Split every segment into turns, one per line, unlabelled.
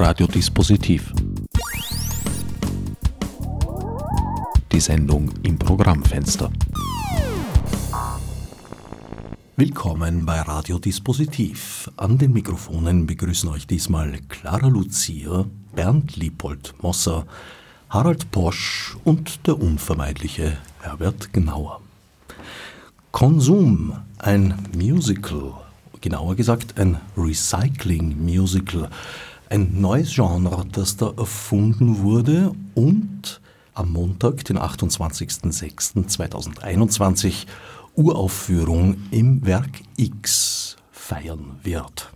Radiodispositiv. Die Sendung im Programmfenster. Willkommen bei Radiodispositiv. An den Mikrofonen begrüßen euch diesmal Clara Lucia, Bernd Liepold Mosser, Harald Posch und der unvermeidliche Herbert Gnauer. Konsum, ein Musical, genauer gesagt ein Recycling-Musical, ein neues Genre, das da erfunden wurde und am Montag, den 28.06.2021, Uraufführung im Werk X feiern wird.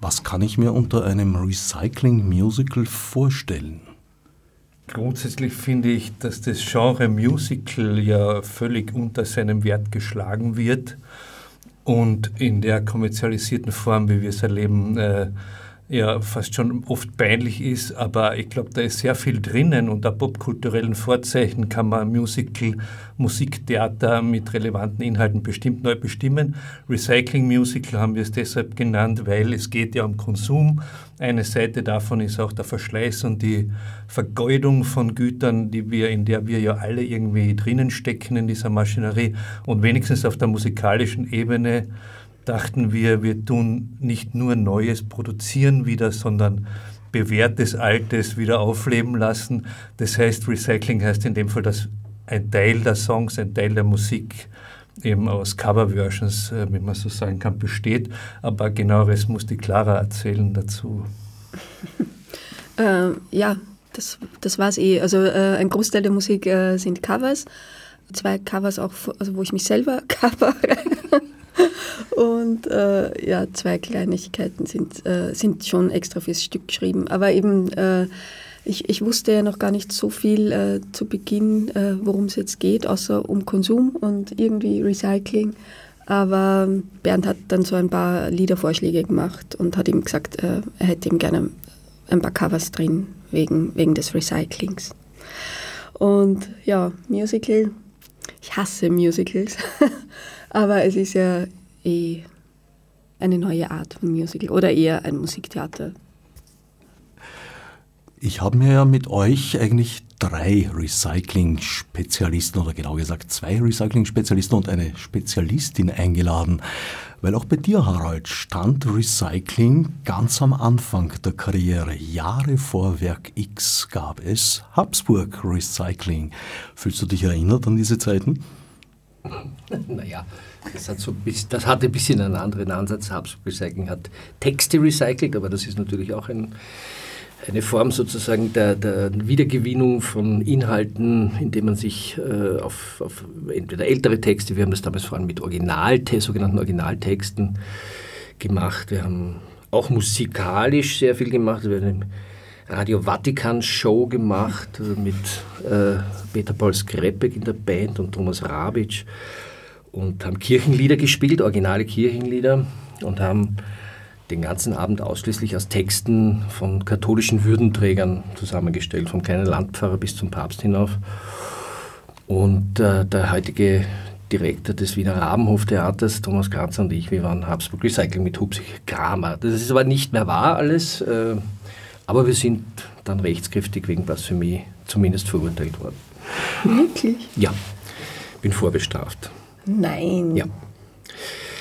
Was kann ich mir unter einem Recycling-Musical vorstellen?
Grundsätzlich finde ich, dass das Genre Musical ja völlig unter seinem Wert geschlagen wird und in der kommerzialisierten Form, wie wir es erleben, äh, ja fast schon oft peinlich ist, aber ich glaube, da ist sehr viel drinnen und der popkulturellen Vorzeichen kann man Musical, Musiktheater mit relevanten Inhalten bestimmt neu bestimmen. Recycling Musical haben wir es deshalb genannt, weil es geht ja um Konsum. Eine Seite davon ist auch der Verschleiß und die Vergeudung von Gütern, die wir, in der wir ja alle irgendwie drinnen stecken in dieser Maschinerie und wenigstens auf der musikalischen Ebene dachten wir, wir tun nicht nur Neues produzieren wieder, sondern bewährtes Altes wieder aufleben lassen. Das heißt, Recycling heißt in dem Fall, dass ein Teil der Songs, ein Teil der Musik eben aus Coverversions, äh, wie man so sagen kann, besteht. Aber genaueres muss die Clara erzählen dazu.
äh, ja, das, das war es eh. Also äh, ein Großteil der Musik äh, sind Covers. Zwei Covers auch, also wo ich mich selber cover. Und äh, ja, zwei Kleinigkeiten sind, äh, sind schon extra fürs Stück geschrieben. Aber eben, äh, ich, ich wusste ja noch gar nicht so viel äh, zu Beginn, äh, worum es jetzt geht, außer um Konsum und irgendwie Recycling. Aber Bernd hat dann so ein paar Liedervorschläge gemacht und hat ihm gesagt, äh, er hätte ihm gerne ein paar Covers drin wegen, wegen des Recyclings. Und ja, Musical, ich hasse Musicals. Aber es ist ja eh eine neue Art von Musical oder eher ein Musiktheater.
Ich habe mir ja mit euch eigentlich drei Recycling-Spezialisten oder genau gesagt zwei Recycling-Spezialisten und eine Spezialistin eingeladen, weil auch bei dir, Harald, stand Recycling ganz am Anfang der Karriere. Jahre vor Werk X gab es Habsburg Recycling. Fühlst du dich erinnert an diese Zeiten?
Naja, das, hat so, das hatte ein bisschen einen anderen Ansatz. Habsburg Recycling hat Texte recycelt, aber das ist natürlich auch ein, eine Form sozusagen der, der, Wiedergewinnung von Inhalten, indem man sich äh, auf, auf, entweder ältere Texte, wir haben das damals vor allem mit Original, sogenannten Originaltexten gemacht. Wir haben auch musikalisch sehr viel gemacht. Wir haben Radio Vatikan Show gemacht äh, mit äh, Peter Paul Skrepek in der Band und Thomas Rabitsch und haben Kirchenlieder gespielt, originale Kirchenlieder und haben den ganzen Abend ausschließlich aus Texten von katholischen Würdenträgern zusammengestellt, vom kleinen Landpfarrer bis zum Papst hinauf. Und äh, der heutige Direktor des Wiener Rabenhoftheaters, Thomas Kranzer und ich, wir waren Habsburg Recycling mit Hubsig Kramer. Das ist aber nicht mehr wahr alles. Äh, aber wir sind dann rechtskräftig wegen Blasphemie zumindest verurteilt worden.
Wirklich?
Ja, bin vorbestraft.
Nein.
Ja.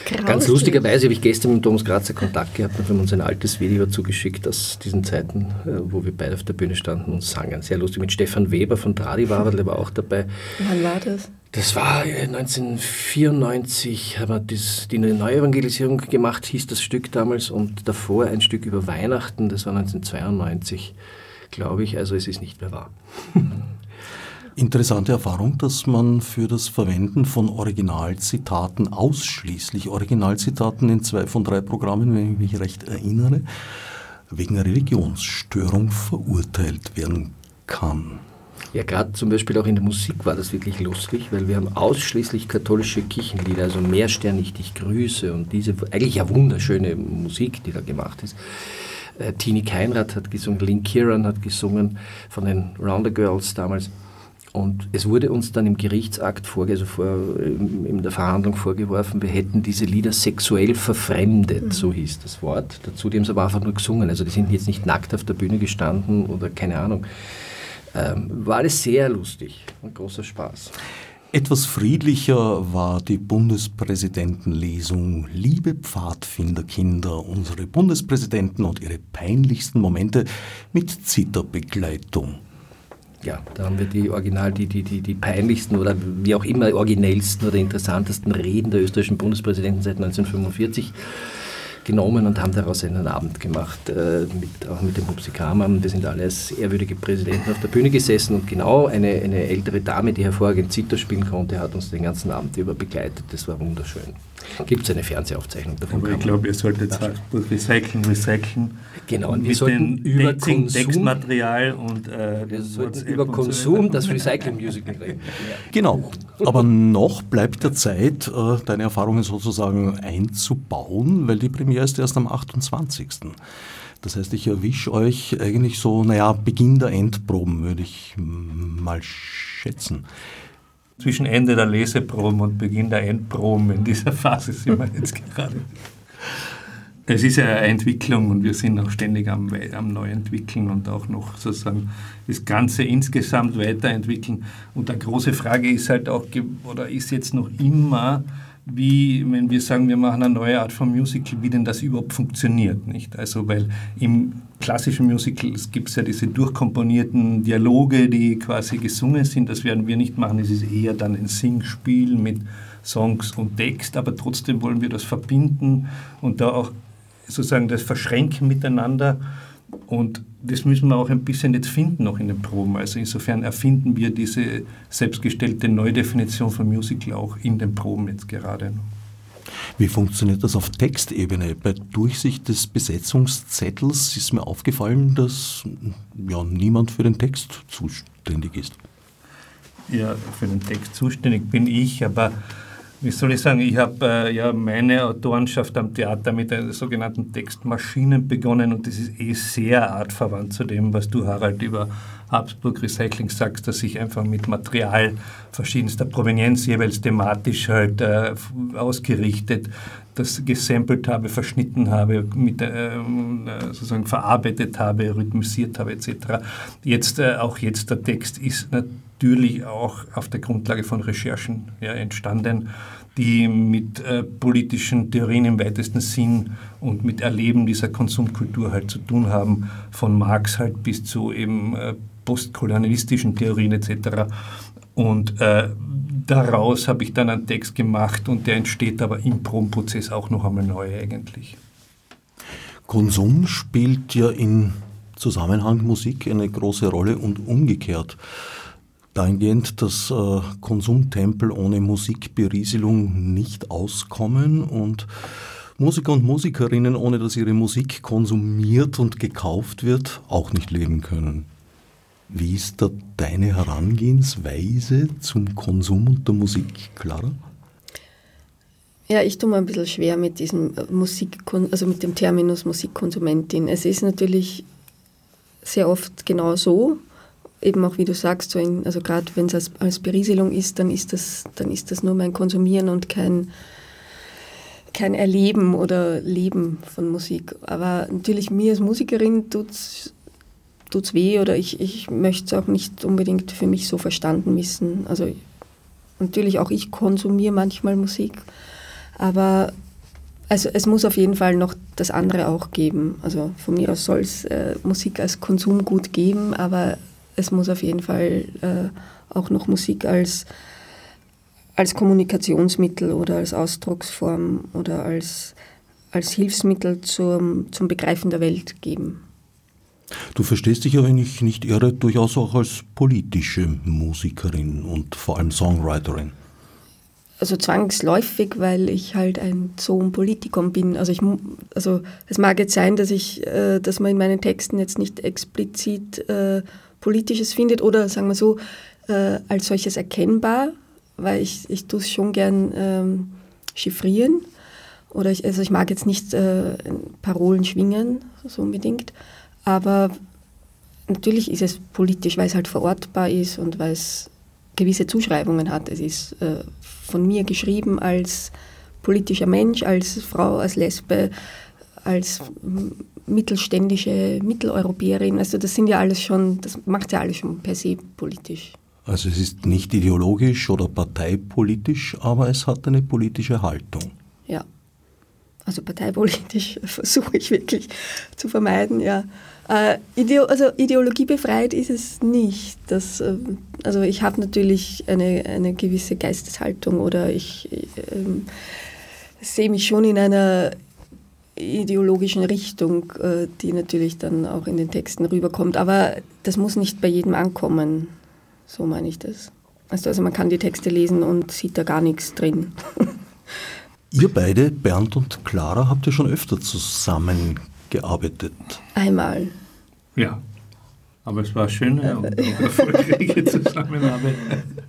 Grauslich. Ganz lustigerweise habe ich gestern mit Thomas Grazer Kontakt gehabt und wir haben uns ein altes Video zugeschickt aus diesen Zeiten, äh, wo wir beide auf der Bühne standen und sangen. Sehr lustig. Mit Stefan Weber von Tradivar, der war auch dabei.
Wann war das?
Das war 1994, haben wir die Neuevangelisierung gemacht, hieß das Stück damals, und davor ein Stück über Weihnachten, das war 1992, glaube ich, also es ist nicht mehr wahr.
Interessante Erfahrung, dass man für das Verwenden von Originalzitaten, ausschließlich Originalzitaten in zwei von drei Programmen, wenn ich mich recht erinnere, wegen Religionsstörung verurteilt werden kann.
Ja, gerade zum Beispiel auch in der Musik war das wirklich lustig, weil wir haben ausschließlich katholische Kirchenlieder, also Mehrsternig dich grüße und diese eigentlich ja wunderschöne Musik, die da gemacht ist. Äh, Tini Keinrad hat gesungen, Lynn Kieran hat gesungen von den Rounder Girls damals. Und es wurde uns dann im Gerichtsakt vor, also vor, in der Verhandlung vorgeworfen, wir hätten diese Lieder sexuell verfremdet, mhm. so hieß das Wort. Dazu die haben sie aber einfach nur gesungen. Also die sind jetzt nicht nackt auf der Bühne gestanden oder keine Ahnung. Ähm, war alles sehr lustig und großer Spaß.
Etwas friedlicher war die Bundespräsidentenlesung. Liebe Pfadfinderkinder, unsere Bundespräsidenten und ihre peinlichsten Momente mit Zitterbegleitung.
Ja, da haben wir die original, die, die, die, die peinlichsten oder wie auch immer originellsten oder interessantesten Reden der österreichischen Bundespräsidenten seit 1945 genommen und haben daraus einen Abend gemacht, äh, mit, auch mit dem Hupsi Kramer. Wir sind alle als ehrwürdige Präsidenten auf der Bühne gesessen und genau eine, eine ältere Dame, die hervorragend Zither spielen konnte, hat uns den ganzen Abend über begleitet. Das war wunderschön. Gibt es eine Fernsehaufzeichnung
davon? Aber ich glaube, ihr solltet es recyceln, recyceln.
Genau,
und wir sollten über Konsum, Textmaterial und äh,
wir sollten über Konsum so das Recycling Musical reden.
Genau, aber noch bleibt der Zeit, äh, deine Erfahrungen sozusagen einzubauen, weil die Premiere ist erst am 28. Das heißt, ich erwische euch eigentlich so, naja, Beginn der Endproben, würde ich mal schätzen.
Zwischen Ende der Leseproben und Beginn der Endproben in dieser Phase sind wir jetzt gerade. Es ist ja eine Entwicklung und wir sind auch ständig am, am Neuentwickeln und auch noch sozusagen das Ganze insgesamt weiterentwickeln. Und die große Frage ist halt auch, oder ist jetzt noch immer, wie, wenn wir sagen, wir machen eine neue Art von Musical, wie denn das überhaupt funktioniert, nicht? Also, weil im klassischen Musical gibt es ja diese durchkomponierten Dialoge, die quasi gesungen sind, das werden wir nicht machen, es ist eher dann ein Singspiel mit Songs und Text, aber trotzdem wollen wir das verbinden und da auch sozusagen das verschränken miteinander und das müssen wir auch ein bisschen jetzt finden noch in den Proben. Also insofern erfinden wir diese selbstgestellte Neudefinition von Musical auch in den Proben jetzt gerade.
Wie funktioniert das auf Textebene? Bei Durchsicht des Besetzungszettels ist mir aufgefallen, dass ja, niemand für den Text zuständig ist.
Ja, für den Text zuständig bin ich, aber wie soll ich sagen, ich habe äh, ja meine Autorenschaft am Theater mit den sogenannten Textmaschinen begonnen und das ist eh sehr artverwandt zu dem, was du, Harald, über Habsburg Recycling sagst, dass ich einfach mit Material verschiedenster Provenienz jeweils thematisch halt äh, ausgerichtet, das gesampelt habe, verschnitten habe, mit, äh, sozusagen verarbeitet habe, rhythmisiert habe etc. Jetzt, äh, auch jetzt der Text ist natürlich auch auf der Grundlage von Recherchen ja, entstanden die mit äh, politischen Theorien im weitesten Sinn und mit Erleben dieser Konsumkultur halt zu tun haben, von Marx halt bis zu eben äh, postkolonialistischen Theorien etc. Und äh, daraus habe ich dann einen Text gemacht und der entsteht aber im Probenprozess auch noch einmal neu eigentlich.
Konsum spielt ja in Zusammenhang Musik eine große Rolle und umgekehrt dahingehend, dass äh, Konsumtempel ohne Musikberieselung nicht auskommen und Musiker und Musikerinnen, ohne dass ihre Musik konsumiert und gekauft wird, auch nicht leben können. Wie ist da deine Herangehensweise zum Konsum und der Musik, Clara?
Ja, ich tue mir ein bisschen schwer mit diesem Musik, also mit dem Terminus Musikkonsumentin. Es ist natürlich sehr oft genau so, eben auch wie du sagst, so in, also gerade wenn es als, als Berieselung ist, dann ist das, dann ist das nur mein Konsumieren und kein, kein Erleben oder Leben von Musik. Aber natürlich mir als Musikerin tut es weh oder ich, ich möchte es auch nicht unbedingt für mich so verstanden wissen. Also natürlich auch ich konsumiere manchmal Musik, aber also es muss auf jeden Fall noch das andere auch geben. Also von mir aus soll es äh, Musik als Konsumgut geben, aber es muss auf jeden Fall äh, auch noch Musik als, als Kommunikationsmittel oder als Ausdrucksform oder als, als Hilfsmittel zum, zum Begreifen der Welt geben.
Du verstehst dich ja, wenn ich nicht irre, durchaus auch als politische Musikerin und vor allem Songwriterin.
Also zwangsläufig, weil ich halt ein Zoom Politikum bin. Also, ich, also es mag jetzt sein, dass ich, äh, dass man in meinen Texten jetzt nicht explizit äh, Politisches findet oder sagen wir so, äh, als solches erkennbar, weil ich, ich tue es schon gern ähm, chiffrieren. Oder ich, also ich mag jetzt nicht äh, Parolen schwingen, so unbedingt. Aber natürlich ist es politisch, weil es halt verortbar ist und weil es gewisse Zuschreibungen hat. Es ist äh, von mir geschrieben als politischer Mensch, als Frau, als Lesbe, als mittelständische Mitteleuropäerin. Also das sind ja alles schon, das macht ja alles schon per se politisch.
Also es ist nicht ideologisch oder parteipolitisch, aber es hat eine politische Haltung.
Ja. Also parteipolitisch versuche ich wirklich zu vermeiden, ja. Äh, Ideo also ideologiebefreit ist es nicht. Das, äh, also ich habe natürlich eine, eine gewisse Geisteshaltung oder ich äh, sehe mich schon in einer ideologischen Richtung, äh, die natürlich dann auch in den Texten rüberkommt. Aber das muss nicht bei jedem ankommen. So meine ich das. Also, also man kann die Texte lesen und sieht da gar nichts drin.
Ihr beide, Bernd und Clara, habt ja schon öfter zusammengearbeitet.
Einmal.
Ja, aber es war schöne und erfolgreiche Zusammenarbeit.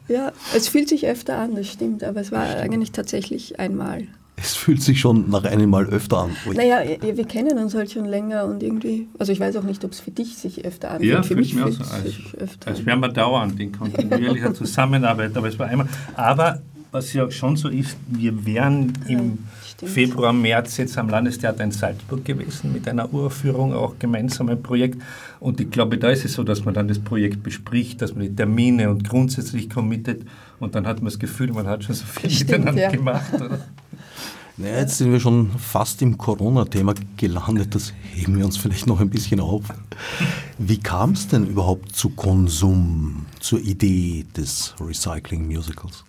Ja, es fühlt sich öfter an, das stimmt, aber es war eigentlich tatsächlich einmal.
Es fühlt sich schon nach einem Mal öfter an.
Ui. Naja, wir kennen uns halt schon länger und irgendwie, also ich weiß auch nicht, ob es für dich sich öfter anfühlt.
Ja, für mich fühlt es sich öfter Als wären wir dauernd in kontinuierlicher Zusammenarbeit, aber es war einmal. Aber was ja schon so ist, wir wären im ja, Februar, März jetzt am Landestheater in Salzburg gewesen mit einer Uraufführung, auch gemeinsam ein Projekt. Und ich glaube, da ist es so, dass man dann das Projekt bespricht, dass man die Termine und grundsätzlich committet und dann hat man das Gefühl, man hat schon so viel Stimmt, miteinander ja. gemacht. Oder?
Naja, jetzt sind wir schon fast im Corona-Thema gelandet. Das heben wir uns vielleicht noch ein bisschen auf. Wie kam es denn überhaupt zu Konsum, zur Idee des Recycling-Musicals?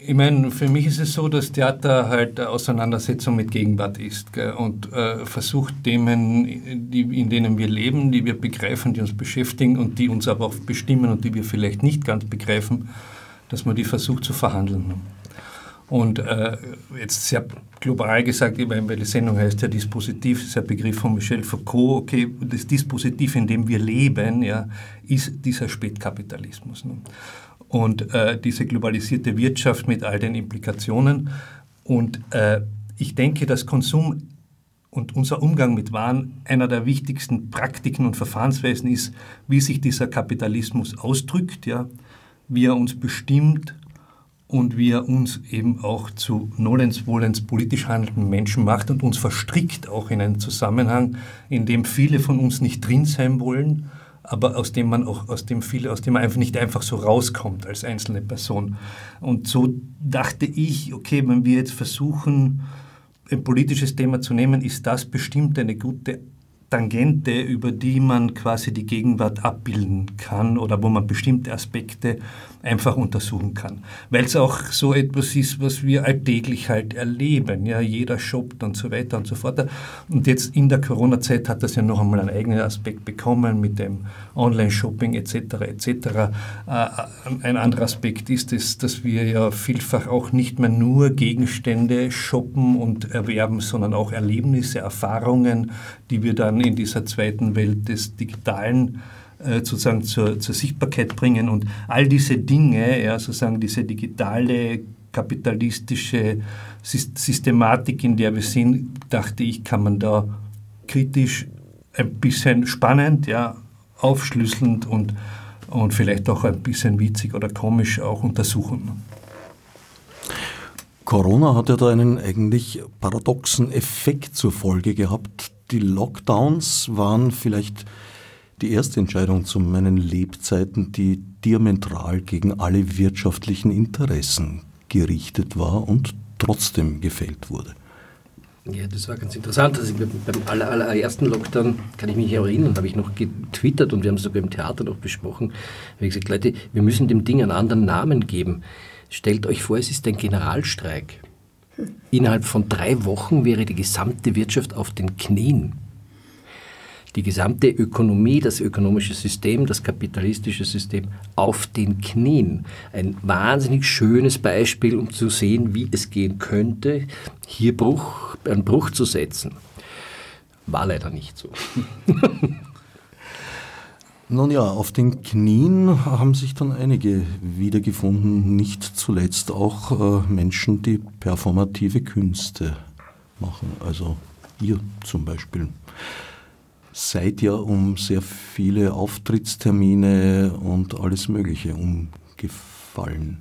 Ich meine, für mich ist es so, dass Theater halt Auseinandersetzung mit Gegenwart ist gell, und äh, versucht Themen, die, in denen wir leben, die wir begreifen, die uns beschäftigen und die uns aber auch bestimmen und die wir vielleicht nicht ganz begreifen, dass man die versucht zu verhandeln. Und äh, jetzt sehr global gesagt, weil die Sendung heißt ja Dispositiv, ist ein Begriff von Michel Foucault, okay, das Dispositiv, in dem wir leben, ja, ist dieser Spätkapitalismus. Ne? Und äh, diese globalisierte Wirtschaft mit all den Implikationen. Und äh, ich denke, dass Konsum und unser Umgang mit Waren einer der wichtigsten Praktiken und Verfahrensweisen ist, wie sich dieser Kapitalismus ausdrückt, ja, wie er uns bestimmt und wie er uns eben auch zu nolens wohlens politisch handelnden Menschen macht und uns verstrickt auch in einen Zusammenhang, in dem viele von uns nicht drin sein wollen, aber aus dem man auch, aus dem viele, aus dem man einfach nicht einfach so rauskommt als einzelne Person. Und so dachte ich, okay, wenn wir jetzt versuchen, ein politisches Thema zu nehmen, ist das bestimmt eine gute Tangente, über die man quasi die Gegenwart abbilden kann oder wo man bestimmte Aspekte einfach untersuchen kann. Weil es auch so etwas ist, was wir alltäglich halt erleben. Ja, jeder shoppt und so weiter und so fort. Und jetzt in der Corona-Zeit hat das ja noch einmal einen eigenen Aspekt bekommen mit dem Online-Shopping etc. etc. Äh, ein anderer Aspekt ist es, dass wir ja vielfach auch nicht mehr nur Gegenstände shoppen und erwerben, sondern auch Erlebnisse, Erfahrungen, die wir dann in dieser zweiten Welt des Digitalen äh, sozusagen zur, zur, Sichtbarkeit bringen. Und all diese Dinge, ja, sozusagen diese digitale, kapitalistische Systematik, in der wir sind, dachte ich, kann man da kritisch ein bisschen spannend, ja, aufschlüsselnd und, und vielleicht auch ein bisschen witzig oder komisch auch untersuchen.
Corona hat ja da einen eigentlich paradoxen Effekt zur Folge gehabt. Die Lockdowns waren vielleicht die erste Entscheidung zu meinen Lebzeiten, die diametral gegen alle wirtschaftlichen Interessen gerichtet war und trotzdem gefällt wurde.
Ja, das war ganz interessant. Also beim aller, allerersten Lockdown, kann ich mich erinnern, habe ich noch getwittert und wir haben es sogar im Theater noch besprochen. habe ich gesagt, Leute, wir müssen dem Ding einen anderen Namen geben. Stellt euch vor, es ist ein Generalstreik. Innerhalb von drei Wochen wäre die gesamte Wirtschaft auf den Knien die gesamte Ökonomie, das ökonomische System, das kapitalistische System auf den Knien. Ein wahnsinnig schönes Beispiel, um zu sehen, wie es gehen könnte, hier Bruch, einen Bruch zu setzen. War leider nicht so.
Nun ja, auf den Knien haben sich dann einige wiedergefunden, nicht zuletzt auch äh, Menschen, die performative Künste machen, also ihr zum Beispiel seid ja um sehr viele Auftrittstermine und alles Mögliche wegfallen?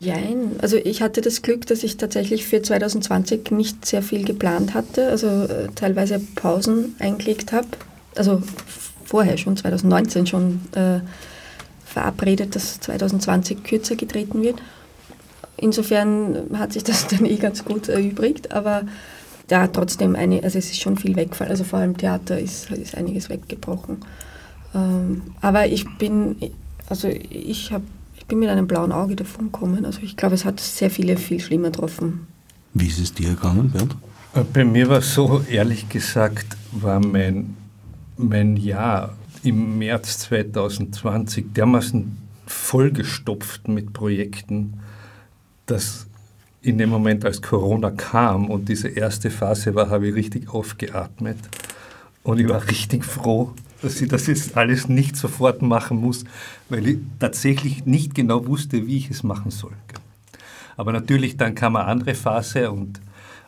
Nein, also ich hatte das Glück, dass ich tatsächlich für 2020 nicht sehr viel geplant hatte, also äh, teilweise Pausen eingelegt habe. Also vorher schon, 2019 schon äh, verabredet, dass 2020 kürzer getreten wird. Insofern hat sich das dann eh ganz gut erübrigt, aber ja, trotzdem, eine, also es ist schon viel weggefallen. Also vor allem Theater ist, ist einiges weggebrochen. Ähm, aber ich bin, also ich habe bin mit einem blauen Auge davon gekommen. Also ich glaube, es hat sehr viele viel schlimmer getroffen.
Wie ist es dir gegangen, Bernd?
Äh, bei mir war so, ehrlich gesagt, war mein, mein Jahr im März 2020 dermaßen vollgestopft mit Projekten, dass in dem Moment, als Corona kam und diese erste Phase war, habe ich richtig aufgeatmet. Und ich war richtig froh, dass ich das jetzt alles nicht sofort machen muss, weil ich tatsächlich nicht genau wusste, wie ich es machen soll. Aber natürlich, dann kam eine andere Phase und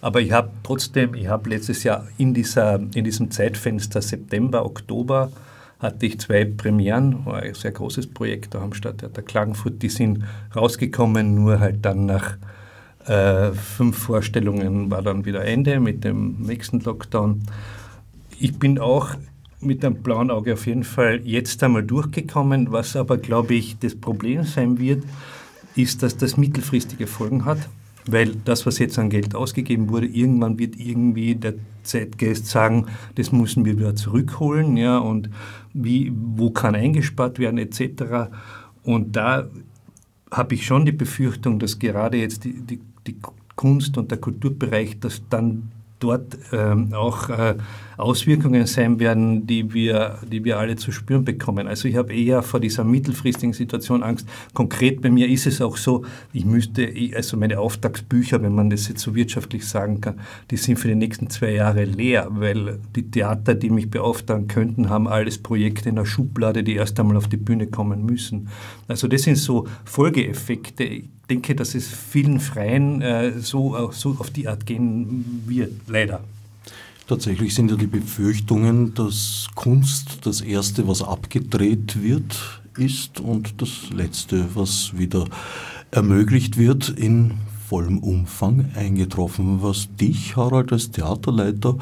aber ich habe trotzdem, ich habe letztes Jahr in, dieser, in diesem Zeitfenster September, Oktober, hatte ich zwei Premieren, war ein sehr großes Projekt da am Stadttheater Klagenfurt, die sind rausgekommen, nur halt dann nach äh, fünf Vorstellungen war dann wieder Ende mit dem nächsten Lockdown. Ich bin auch mit einem blauen Auge auf jeden Fall jetzt einmal durchgekommen. Was aber, glaube ich, das Problem sein wird, ist, dass das mittelfristige Folgen hat. Weil das, was jetzt an Geld ausgegeben wurde, irgendwann wird irgendwie der Zeitgeist sagen, das müssen wir wieder zurückholen, ja, und wie, wo kann eingespart werden, etc. Und da habe ich schon die Befürchtung, dass gerade jetzt die, die, die Kunst- und der Kulturbereich, dass dann dort ähm, auch äh, Auswirkungen sein werden, die wir, die wir alle zu spüren bekommen. Also ich habe eher vor dieser mittelfristigen Situation Angst. Konkret bei mir ist es auch so, ich müsste, also meine Auftragsbücher, wenn man das jetzt so wirtschaftlich sagen kann, die sind für die nächsten zwei Jahre leer, weil die Theater, die mich beauftragen könnten, haben alles Projekte in der Schublade, die erst einmal auf die Bühne kommen müssen. Also das sind so Folgeeffekte. Ich denke, dass es vielen Freien äh, so, so auf die Art gehen wird, leider.
Tatsächlich sind ja die Befürchtungen, dass Kunst das Erste, was abgedreht wird, ist und das Letzte, was wieder ermöglicht wird, in vollem Umfang eingetroffen, was dich, Harald, als Theaterleiter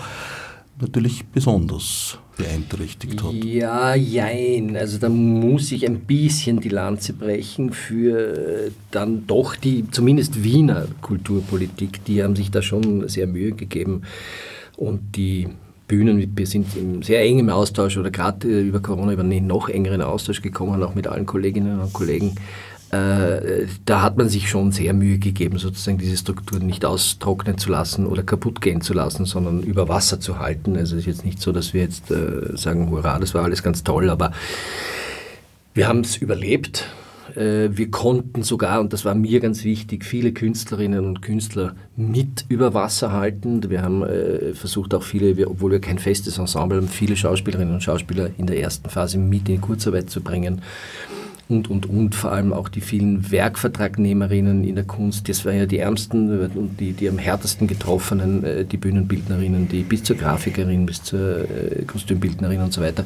natürlich besonders beeinträchtigt hat.
Ja, jein. Also da muss ich ein bisschen die Lanze brechen für dann doch die, zumindest Wiener Kulturpolitik, die haben sich da schon sehr Mühe gegeben und die Bühnen, wir sind in sehr engem Austausch oder gerade über Corona über einen noch engeren Austausch gekommen, auch mit allen Kolleginnen und Kollegen. Äh, da hat man sich schon sehr Mühe gegeben, sozusagen diese Strukturen nicht austrocknen zu lassen oder kaputt gehen zu lassen, sondern über Wasser zu halten. Also es ist jetzt nicht so, dass wir jetzt äh, sagen, hurra, das war alles ganz toll, aber wir haben es überlebt äh, wir konnten sogar, und das war mir ganz wichtig, viele Künstlerinnen und Künstler mit über Wasser halten. Wir haben äh, versucht auch viele, obwohl wir kein festes Ensemble haben, viele Schauspielerinnen und Schauspieler in der ersten Phase mit in Kurzarbeit zu bringen und, und, und vor allem auch die vielen Werkvertragnehmerinnen in der Kunst. Das waren ja die ärmsten und die, die am härtesten getroffenen, äh, die Bühnenbildnerinnen, die bis zur Grafikerin, bis zur Kostümbildnerin und so weiter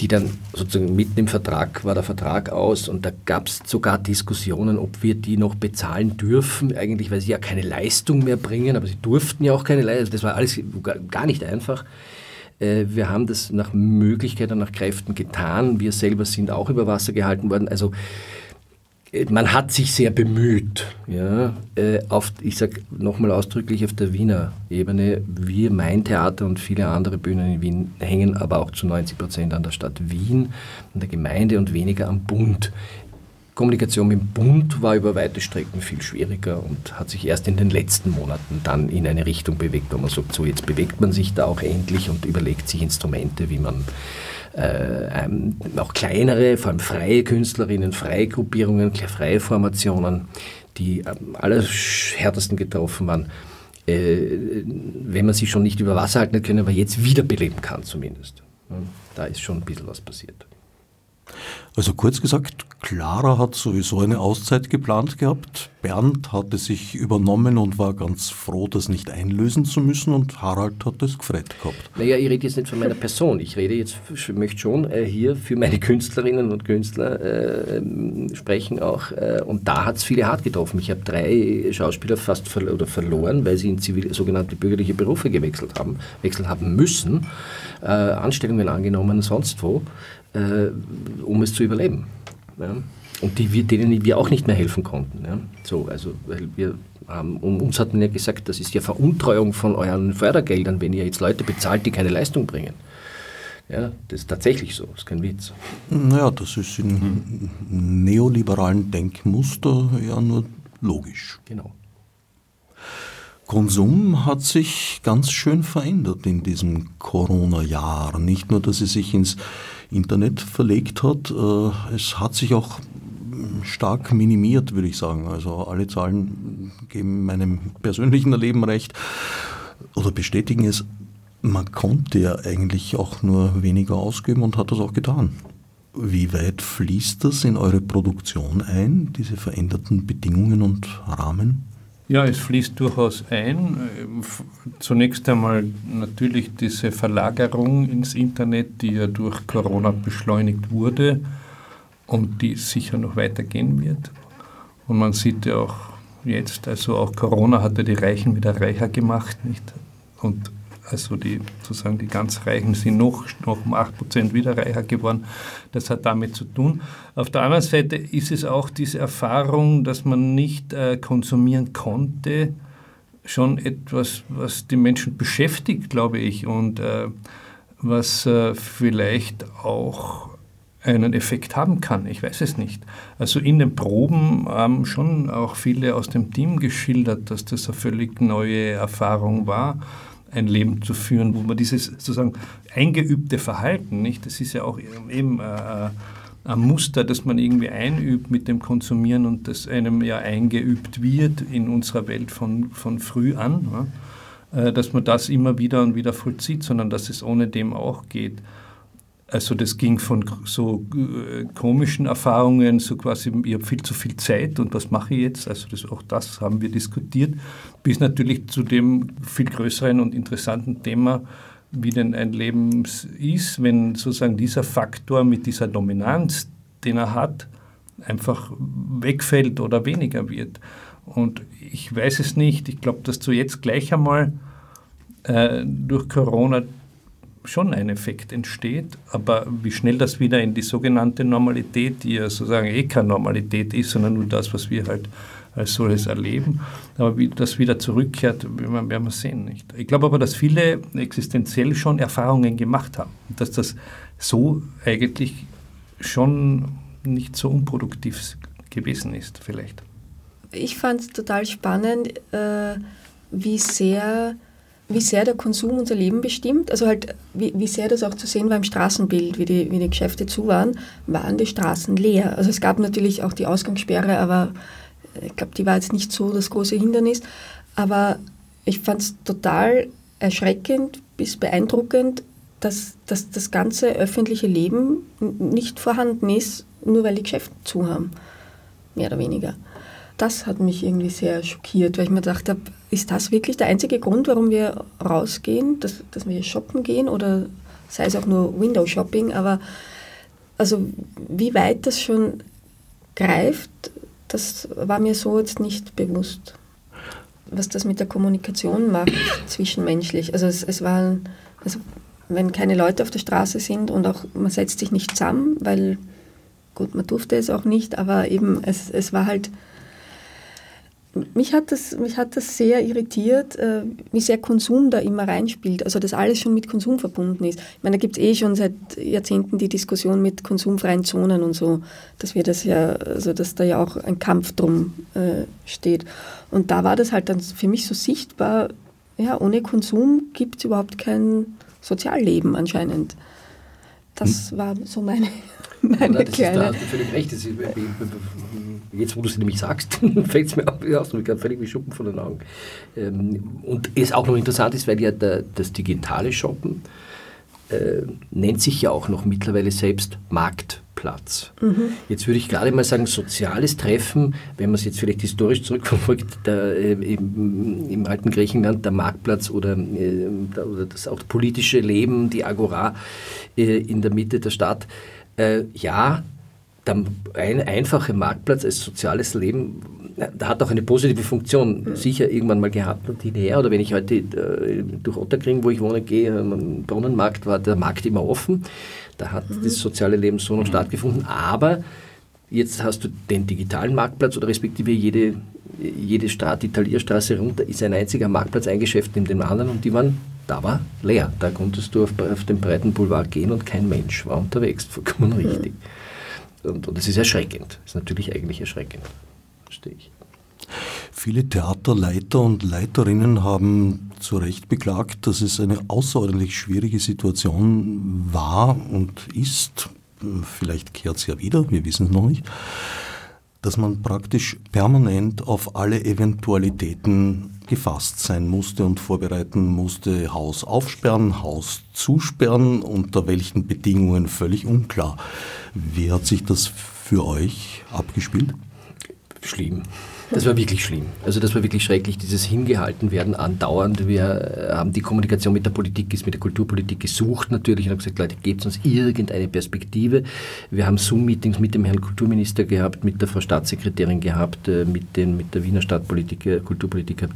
die dann sozusagen mitten im Vertrag war der Vertrag aus und da gab es sogar Diskussionen, ob wir die noch bezahlen dürfen, eigentlich weil sie ja keine Leistung mehr bringen, aber sie durften ja auch keine Leistung, das war alles gar nicht einfach. Äh, wir haben das nach Möglichkeit und nach Kräften getan. Wir selber sind auch über Wasser gehalten worden. Also man hat sich sehr bemüht. Ja, äh, auf, ich sage nochmal ausdrücklich auf der Wiener Ebene, wir, mein Theater und viele andere Bühnen in Wien hängen aber auch zu 90 Prozent an der Stadt Wien, an der Gemeinde und weniger am Bund. Kommunikation mit dem Bund war über weite Strecken viel schwieriger und hat sich erst in den letzten Monaten dann in eine Richtung bewegt, wo man sagt, so jetzt bewegt man sich da auch endlich und überlegt sich Instrumente, wie man äh, ähm, auch kleinere, vor allem freie Künstlerinnen, freie Gruppierungen, freie Formationen, die am allerhärtesten getroffen waren, äh, wenn man sie schon nicht über Wasser halten können, aber jetzt wiederbeleben kann zumindest. Da ist schon ein bisschen was passiert.
Also kurz gesagt, Clara hat sowieso eine Auszeit geplant gehabt. Bernd hatte sich übernommen und war ganz froh, das nicht einlösen zu müssen und Harald hat es gefreut gehabt.
Naja, ich rede jetzt nicht von meiner Person. Ich rede jetzt, ich möchte schon äh, hier für meine Künstlerinnen und Künstler äh, sprechen auch. Äh, und da hat es viele hart getroffen. Ich habe drei Schauspieler fast ver oder verloren, weil sie in zivil, sogenannte bürgerliche Berufe gewechselt haben, wechseln haben müssen, äh, Anstellungen angenommen, sonst wo äh, um es zu überleben. Ja? Und die, denen wir auch nicht mehr helfen konnten. Ja? So, also, weil wir haben, um, uns hat man ja gesagt, das ist ja Veruntreuung von euren Fördergeldern, wenn ihr jetzt Leute bezahlt, die keine Leistung bringen. Ja, das ist tatsächlich so, das ist kein Witz.
Naja, das ist in neoliberalen Denkmuster ja nur logisch.
Genau.
Konsum hat sich ganz schön verändert in diesem Corona-Jahr. Nicht nur, dass es sich ins Internet verlegt hat. Äh, es hat sich auch stark minimiert, würde ich sagen. Also alle Zahlen geben meinem persönlichen Erleben recht oder bestätigen es. Man konnte ja eigentlich auch nur weniger ausgeben und hat das auch getan. Wie weit fließt das in eure Produktion ein, diese veränderten Bedingungen und Rahmen?
Ja, es fließt durchaus ein. Zunächst einmal natürlich diese Verlagerung ins Internet, die ja durch Corona beschleunigt wurde und die sicher noch weitergehen wird. Und man sieht ja auch jetzt, also auch Corona hat ja die Reichen wieder reicher gemacht, nicht? Und also die, sozusagen die ganz Reichen sind noch, noch um 8% wieder reicher geworden. Das hat damit zu tun. Auf der anderen Seite ist es auch diese Erfahrung, dass man nicht äh, konsumieren konnte, schon etwas, was die Menschen beschäftigt, glaube ich, und äh, was äh, vielleicht auch einen Effekt haben kann. Ich weiß es nicht. Also in den Proben haben schon auch viele aus dem Team geschildert, dass das eine völlig neue Erfahrung war ein Leben zu führen, wo man dieses sozusagen eingeübte Verhalten, nicht, das ist ja auch eben äh, ein Muster, das man irgendwie einübt mit dem Konsumieren und das einem ja eingeübt wird in unserer Welt von, von früh an, äh, dass man das immer wieder und wieder vollzieht, sondern dass es ohne dem auch geht. Also das ging von so äh, komischen Erfahrungen, so quasi, ich habe viel zu viel Zeit und was mache ich jetzt? Also das, auch das haben wir diskutiert, bis natürlich zu dem viel größeren und interessanten Thema, wie denn ein Leben ist, wenn sozusagen dieser Faktor mit dieser Dominanz, den er hat, einfach wegfällt oder weniger wird. Und ich weiß es nicht, ich glaube, dass du jetzt gleich einmal äh, durch Corona schon ein Effekt entsteht, aber wie schnell das wieder in die sogenannte Normalität, die ja sozusagen eh keine Normalität ist, sondern nur das, was wir halt als solches erleben, aber wie das wieder zurückkehrt, werden wir sehen. Nicht? Ich glaube aber, dass viele existenziell schon Erfahrungen gemacht haben, dass das so eigentlich schon nicht so unproduktiv gewesen ist, vielleicht.
Ich fand es total spannend, äh, wie sehr wie sehr der Konsum unser Leben bestimmt, also halt, wie, wie sehr das auch zu sehen war im Straßenbild, wie die, wie die Geschäfte zu waren, waren die Straßen leer. Also es gab natürlich auch die Ausgangssperre, aber ich glaube, die war jetzt nicht so das große Hindernis. Aber ich fand es total erschreckend bis beeindruckend, dass, dass das ganze öffentliche Leben nicht vorhanden ist, nur weil die Geschäfte zu haben. Mehr oder weniger das hat mich irgendwie sehr schockiert, weil ich mir gedacht habe, ist das wirklich der einzige Grund, warum wir rausgehen, dass, dass wir shoppen gehen oder sei es auch nur Window Shopping, aber also wie weit das schon greift, das war mir so jetzt nicht bewusst. Was das mit der Kommunikation macht zwischenmenschlich. Also es, es war, also wenn keine Leute auf der Straße sind und auch man setzt sich nicht zusammen, weil gut, man durfte es auch nicht, aber eben es, es war halt mich hat, das, mich hat das sehr irritiert, äh, wie sehr Konsum da immer reinspielt. Also, dass alles schon mit Konsum verbunden ist. Ich meine, da gibt es eh schon seit Jahrzehnten die Diskussion mit konsumfreien Zonen und so, dass wir das ja, also dass da ja auch ein Kampf drum äh, steht. Und da war das halt dann für mich so sichtbar, ja, ohne Konsum gibt es überhaupt kein Sozialleben anscheinend. Das hm. war so meine, meine
ja, kleine... Ist, da völlig recht. Ist, jetzt, wo du es nämlich sagst, fällt es mir auch aus, ich völlig wie Schuppen von den Augen. Ähm, und es auch noch interessant ist, weil ja der, das digitale Shoppen äh, nennt sich ja auch noch mittlerweile selbst Marktplatz. Mhm. Jetzt würde ich gerade mal sagen, soziales Treffen, wenn man es jetzt vielleicht historisch zurückverfolgt, der, äh, im, im, alten Griechenland der Marktplatz oder, äh, oder das auch politische Leben, die Agora äh, in der Mitte der Stadt. Äh, ja, der ein, einfache Marktplatz als soziales Leben da hat auch eine positive Funktion mhm. sicher irgendwann mal gehabt und hinher. Oder wenn ich heute äh, durch Otterkring, wo ich wohne, gehe, am Brunnenmarkt, war der Markt immer offen. Da hat mhm. das soziale Leben so noch mhm. stattgefunden. Aber jetzt hast du den digitalen Marktplatz oder respektive jede, jede Stadt, die Talierstraße runter, ist ein einziger Marktplatz, ein Geschäft neben dem anderen und die waren da war leer. Da konntest du auf, auf den breiten Boulevard gehen und kein Mensch war unterwegs. Vollkommen richtig. Und, und das ist erschreckend. Das ist natürlich eigentlich erschreckend. Verstehe ich.
Viele Theaterleiter und Leiterinnen haben zu Recht beklagt, dass es eine außerordentlich schwierige Situation war und ist. Vielleicht kehrt es ja wieder, wir wissen es noch nicht dass man praktisch permanent auf alle Eventualitäten gefasst sein musste und vorbereiten musste, Haus aufsperren, Haus zusperren, unter welchen Bedingungen völlig unklar. Wie hat sich das für euch abgespielt?
Schlimm. Das war wirklich schlimm. Also das war wirklich schrecklich, dieses hingehalten werden andauernd. Wir äh, haben die Kommunikation mit der Politik, mit der Kulturpolitik gesucht natürlich und haben gesagt, Leute, gebt uns irgendeine Perspektive. Wir haben Zoom-Meetings mit dem Herrn Kulturminister gehabt, mit der Frau Staatssekretärin gehabt, äh, mit, den, mit der Wiener Stadtpolitik, äh, Kulturpolitik gehabt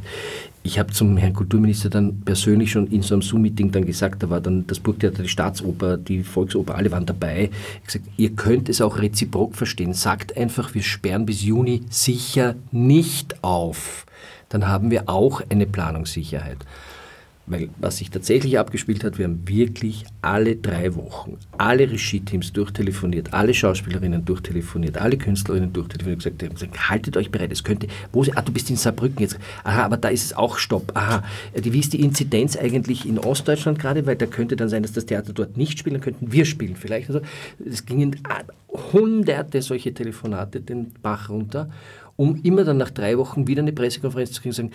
ich habe zum Herrn Kulturminister dann persönlich schon in so einem Zoom-Meeting dann gesagt, da war dann das Burgtheater, die Staatsoper, die Volksoper, alle waren dabei. Ich gesagt, ihr könnt es auch reziprok verstehen. Sagt einfach, wir sperren bis Juni sicher nicht auf. Dann haben wir auch eine Planungssicherheit. Weil was sich tatsächlich abgespielt hat, wir haben wirklich alle drei Wochen alle Regie-Teams durchtelefoniert, alle Schauspielerinnen durchtelefoniert, alle Künstlerinnen durchtelefoniert gesagt, gesagt, haltet euch bereit, es könnte, wo sie, ah, du bist in Saarbrücken jetzt, aha, aber da ist es auch Stopp, aha, wie ist die Inzidenz eigentlich in Ostdeutschland gerade, weil da könnte dann sein, dass das Theater dort nicht spielen, könnten wir spielen vielleicht. Also es gingen hunderte solche Telefonate den Bach runter, um immer dann nach drei Wochen wieder eine Pressekonferenz zu kriegen und sagen,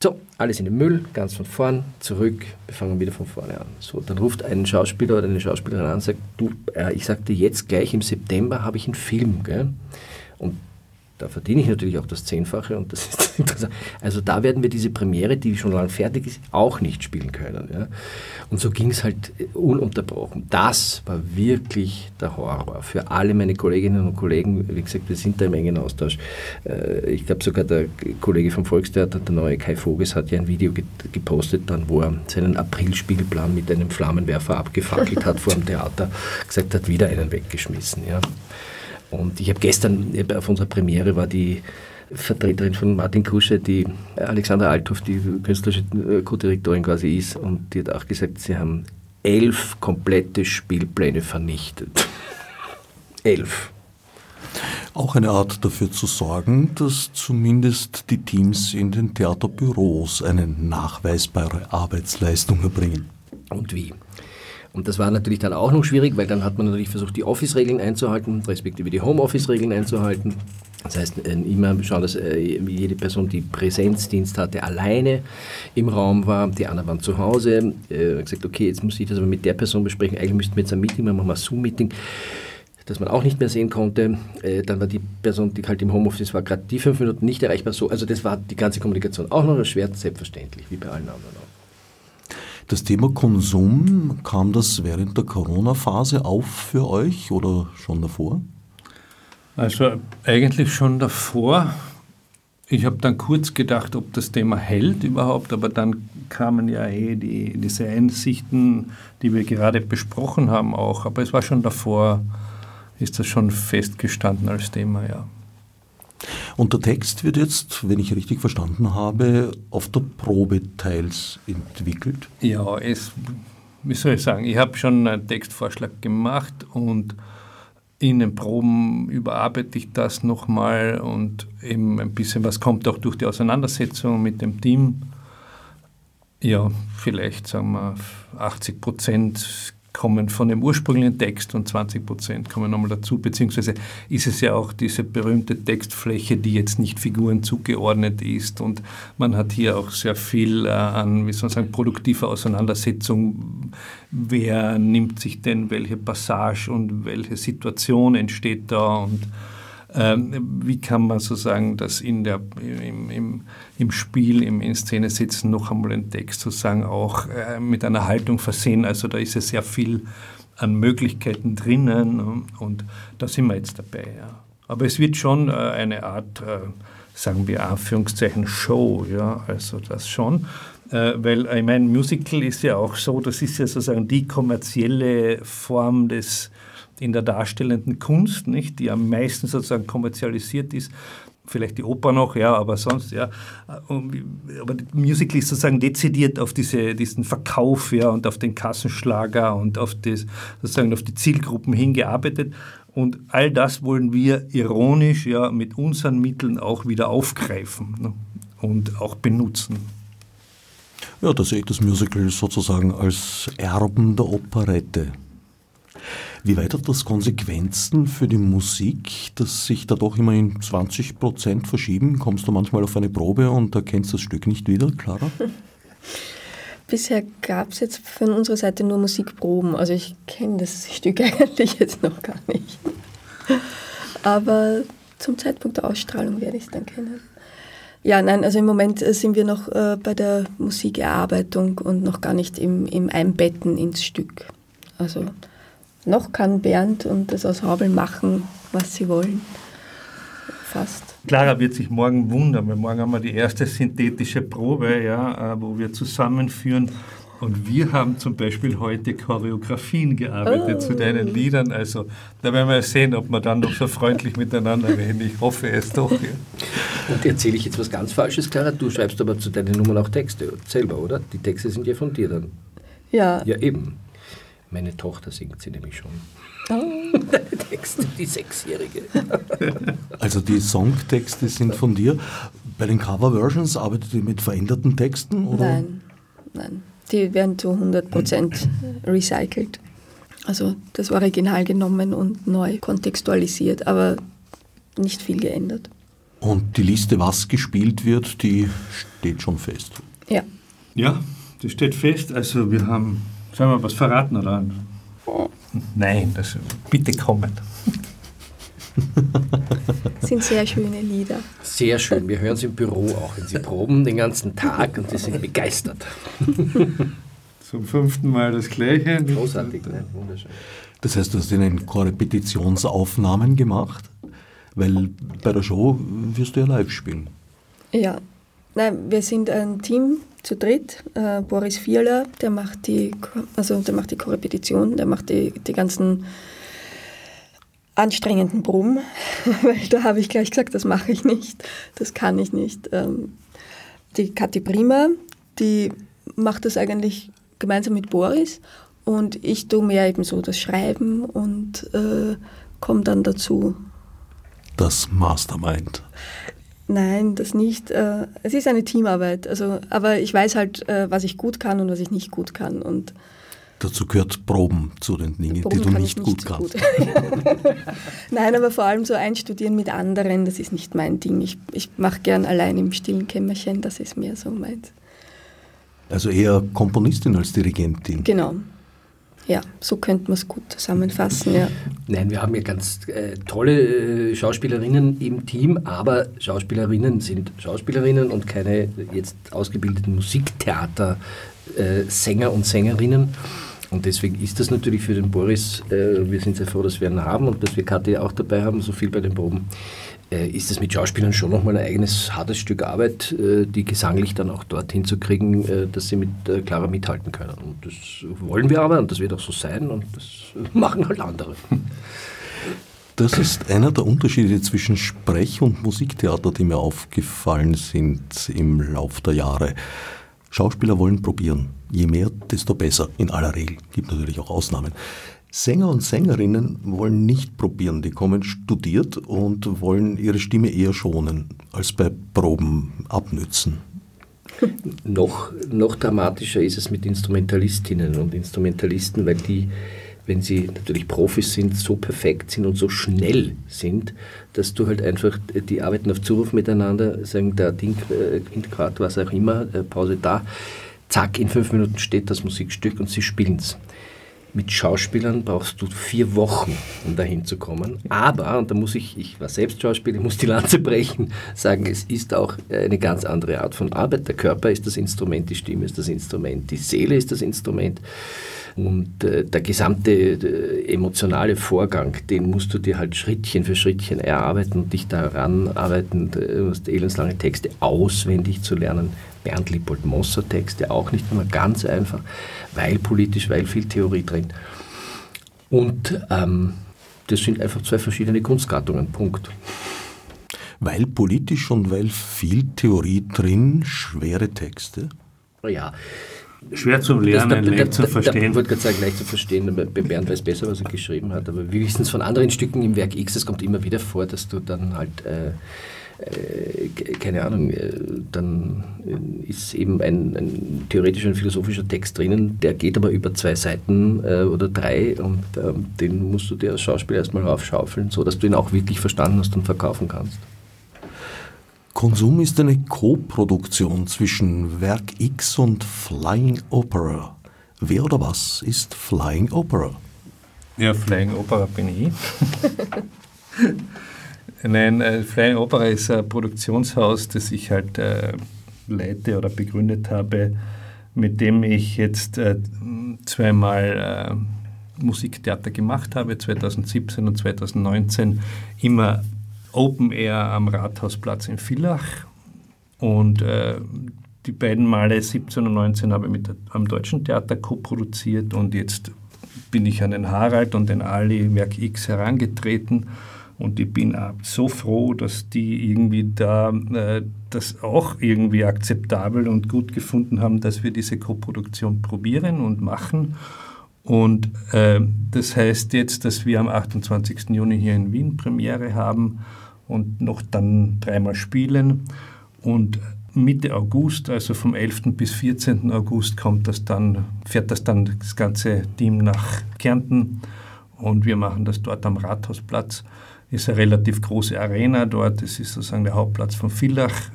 so, alles in den Müll, ganz von vorn, zurück, wir fangen wieder von vorne an. So, dann ruft ein Schauspieler oder eine Schauspielerin an und sagt, du, äh, ich sagte jetzt gleich im September habe ich einen Film, gell? Und da verdiene ich natürlich auch das Zehnfache und das ist interessant. Also da werden wir diese Premiere, die schon lange fertig ist, auch nicht spielen können. Ja. Und so ging es halt ununterbrochen. Das war wirklich der Horror für alle meine Kolleginnen und Kollegen. Wie gesagt, wir sind da im engen Austausch. Äh, ich glaube sogar der Kollege vom Volkstheater, der neue Kai Voges, hat ja ein Video gepostet, dann, wo er seinen Aprilspielplan mit einem Flammenwerfer abgefackelt hat vor dem Theater, gesagt hat, wieder einen weggeschmissen. Ja. Und ich habe gestern auf unserer Premiere war die Vertreterin von Martin Kusche, die Alexandra Althoff, die künstlerische äh, Co-Direktorin quasi ist, und die hat auch gesagt, sie haben elf komplette Spielpläne vernichtet. elf.
Auch eine Art dafür zu sorgen, dass zumindest die Teams in den Theaterbüros eine nachweisbare Arbeitsleistung erbringen.
Und wie? Und das war natürlich dann auch noch schwierig, weil dann hat man natürlich versucht, die Office-Regeln einzuhalten, respektive die Homeoffice-Regeln einzuhalten. Das heißt, äh, immer schauen, dass äh, jede Person, die Präsenzdienst hatte, alleine im Raum war. Die anderen waren zu Hause. Ich habe gesagt, okay, jetzt muss ich das aber mit der Person besprechen. Eigentlich müssten wir jetzt ein Meeting machen, machen wir ein Zoom-Meeting das man auch nicht mehr sehen konnte. Äh, dann war die Person, die halt im Homeoffice war, gerade die fünf Minuten nicht erreichbar. So, also das war die ganze Kommunikation auch noch erschwert, selbstverständlich, wie bei allen anderen auch.
Das Thema Konsum, kam das während der Corona-Phase auf für euch oder schon davor?
Also eigentlich schon davor. Ich habe dann kurz gedacht, ob das Thema hält überhaupt, aber dann kamen ja eh die, diese Einsichten, die wir gerade besprochen haben auch. Aber es war schon davor, ist das schon festgestanden als Thema, ja.
Und der Text wird jetzt, wenn ich richtig verstanden habe, auf der Probe teils entwickelt?
Ja, es, wie soll ich sagen, ich habe schon einen Textvorschlag gemacht und in den Proben überarbeite ich das nochmal und eben ein bisschen was kommt auch durch die Auseinandersetzung mit dem Team. Ja, vielleicht sagen wir 80 Prozent kommen von dem ursprünglichen Text und 20 Prozent kommen nochmal dazu, beziehungsweise ist es ja auch diese berühmte Textfläche, die jetzt nicht Figuren zugeordnet ist. Und man hat hier auch sehr viel äh, an, wie soll man sagen, produktiver Auseinandersetzung, wer nimmt sich denn welche Passage und welche Situation entsteht da? Und wie kann man sozusagen das in der, im, im, im Spiel, im in Szene sitzen, noch einmal den Text sozusagen auch äh, mit einer Haltung versehen. Also da ist ja sehr viel an Möglichkeiten drinnen und da sind wir jetzt dabei. Ja. Aber es wird schon äh, eine Art, äh, sagen wir Anführungszeichen, Show, ja, also das schon. Weil ich meine, Musical ist ja auch so, das ist ja sozusagen die kommerzielle Form des, in der darstellenden Kunst, nicht, die am meisten sozusagen kommerzialisiert ist. Vielleicht die Oper noch, ja, aber sonst, ja. Aber Musical ist sozusagen dezidiert auf diese, diesen Verkauf, ja, und auf den Kassenschlager und auf, das, sozusagen auf die Zielgruppen hingearbeitet. Und all das wollen wir ironisch, ja, mit unseren Mitteln auch wieder aufgreifen ne, und auch benutzen.
Ja, da sehe ich das Musical sozusagen als Erben der Operette. Wie weit hat das Konsequenzen für die Musik, dass sich da doch immer in 20 Prozent verschieben? Kommst du manchmal auf eine Probe und erkennst das Stück nicht wieder, Clara?
Bisher gab es jetzt von unserer Seite nur Musikproben. Also ich kenne das Stück eigentlich jetzt noch gar nicht. Aber zum Zeitpunkt der Ausstrahlung werde ich es dann kennen. Ja, nein, also im Moment äh, sind wir noch äh, bei der Musikerarbeitung und noch gar nicht im, im Einbetten ins Stück. Also noch kann Bernd und das aus Habeln machen, was sie wollen. Fast.
Clara wird sich morgen wundern, weil morgen haben wir die erste synthetische Probe, ja, äh, wo wir zusammenführen. Und wir haben zum Beispiel heute Choreografien gearbeitet oh. zu deinen Liedern. Also da werden wir sehen, ob wir dann noch so freundlich miteinander reden. Ich hoffe es doch. Ja.
Und erzähle ich jetzt was ganz Falsches, Clara? Du schreibst aber zu deinen Nummern auch Texte selber, oder? Die Texte sind ja von dir dann.
Ja.
Ja, eben. Meine Tochter singt sie nämlich schon. Oh. Texte, die Sechsjährige.
Also die Songtexte sind von dir. Bei den Cover-Versions arbeitet ihr mit veränderten Texten? Oder?
Nein, nein. Die werden zu 100% recycelt. Also das Original genommen und neu kontextualisiert, aber nicht viel geändert.
Und die Liste, was gespielt wird, die steht schon fest.
Ja.
Ja, die steht fest. Also wir haben Sollen wir was verraten oder? Nein, das, bitte kommen.
Das sind sehr schöne Lieder.
Sehr schön. Wir hören sie im Büro auch, wenn sie proben den ganzen Tag und sie sind begeistert.
Zum fünften Mal das Gleiche.
Großartig, ne? wunderschön.
Das heißt, du hast ihnen Korrepetitionsaufnahmen gemacht, weil bei der Show wirst du ja live spielen.
Ja, Nein, wir sind ein Team zu dritt. Äh, Boris Vierler, der macht die, also der macht die Korrepetition, der macht die, die ganzen anstrengenden Proben, weil da habe ich gleich gesagt, das mache ich nicht, das kann ich nicht. Ähm, die Kathi Prima, die macht das eigentlich gemeinsam mit Boris und ich tue mehr eben so das Schreiben und äh, komme dann dazu.
Das Mastermind.
Nein, das nicht. Äh, es ist eine Teamarbeit. Also, aber ich weiß halt, äh, was ich gut kann und was ich nicht gut kann. Und
Dazu gehört Proben zu den Dingen, Proben die du nicht, nicht, gut kannst. Gut.
Nein, aber vor allem so einstudieren mit anderen, das ist nicht mein Ding. Ich, ich mache gern allein im stillen Kämmerchen, das ist mehr so meins.
Also eher Komponistin als Dirigentin.
Genau. Ja, so könnte man es gut zusammenfassen, ja.
Nein, wir haben ja ganz äh, tolle äh, Schauspielerinnen im Team, aber Schauspielerinnen sind Schauspielerinnen und keine jetzt ausgebildeten Musiktheater-Sänger äh, und Sängerinnen. Und deswegen ist das natürlich für den Boris, äh, wir sind sehr froh, dass wir ihn haben und dass wir Kathi auch dabei haben, so viel bei den Proben, ist es mit Schauspielern schon nochmal ein eigenes hartes Stück Arbeit, äh, die gesanglich dann auch dorthin zu kriegen, äh, dass sie mit Clara mithalten können. Und das wollen wir aber und das wird auch so sein und das machen halt andere.
Das ist einer der Unterschiede zwischen Sprech- und Musiktheater, die mir aufgefallen sind im Lauf der Jahre. Schauspieler wollen probieren. Je mehr, desto besser. In aller Regel. Gibt natürlich auch Ausnahmen. Sänger und Sängerinnen wollen nicht probieren, die kommen studiert und wollen ihre Stimme eher schonen, als bei Proben abnützen.
noch, noch dramatischer ist es mit Instrumentalistinnen und Instrumentalisten, weil die, wenn sie natürlich Profis sind, so perfekt sind und so schnell sind, dass du halt einfach, die arbeiten auf Zuruf miteinander, sagen, der Ding, äh, Quintquart, was auch immer, äh, Pause da, zack, in fünf Minuten steht das Musikstück und sie spielen es. Mit Schauspielern brauchst du vier Wochen, um dahin zu kommen. Aber, und da muss ich, ich war selbst Schauspieler, ich muss die Lanze brechen, sagen, es ist auch eine ganz andere Art von Arbeit. Der Körper ist das Instrument, die Stimme ist das Instrument, die Seele ist das Instrument. Und äh, der gesamte äh, emotionale Vorgang, den musst du dir halt Schrittchen für Schrittchen erarbeiten und dich daran arbeiten, äh, elendslange Texte auswendig zu lernen. Bernd Lippold Mosser Texte auch nicht immer ganz einfach, weil politisch, weil viel Theorie drin. Und ähm, das sind einfach zwei verschiedene Kunstgattungen, Punkt.
Weil politisch und weil viel Theorie drin, schwere Texte?
Ja,
Schwer zu lernen, das, leicht zu verstehen.
Ich wollte gerade sagen, leicht zu verstehen. Bernd weiß besser, was er geschrieben hat. Aber wir wissen es von anderen Stücken im Werk X, es kommt immer wieder vor, dass du dann halt, äh, keine Ahnung, äh, dann ist eben ein, ein, theoretischer und philosophischer Text drinnen, der geht aber über zwei Seiten äh, oder drei und ähm, den musst du dir als Schauspieler erstmal raufschaufeln, sodass du ihn auch wirklich verstanden hast und verkaufen kannst.
Konsum ist eine Co-Produktion zwischen Werk X und Flying Opera. Wer oder was ist Flying Opera?
Ja, Flying Opera bin ich. Nein, äh, Flying Opera ist ein Produktionshaus, das ich halt äh, leite oder begründet habe, mit dem ich jetzt äh, zweimal äh, Musiktheater gemacht habe, 2017 und 2019, immer Open Air am Rathausplatz in Villach. Und äh, die beiden Male 17 und 19 habe ich mit am Deutschen Theater co-produziert und jetzt bin ich an den Harald und den Ali Werk X herangetreten und ich bin so froh, dass die irgendwie da äh, das auch irgendwie akzeptabel und gut gefunden haben, dass wir diese Co-Produktion probieren und machen. Und äh, das heißt jetzt, dass wir am 28. Juni hier in Wien Premiere haben und noch dann dreimal spielen. Und Mitte August, also vom 11. bis 14. August, kommt das dann, fährt das dann das ganze Team nach Kärnten und wir machen das dort am Rathausplatz. Ist eine relativ große Arena dort, es ist sozusagen der Hauptplatz von Villach.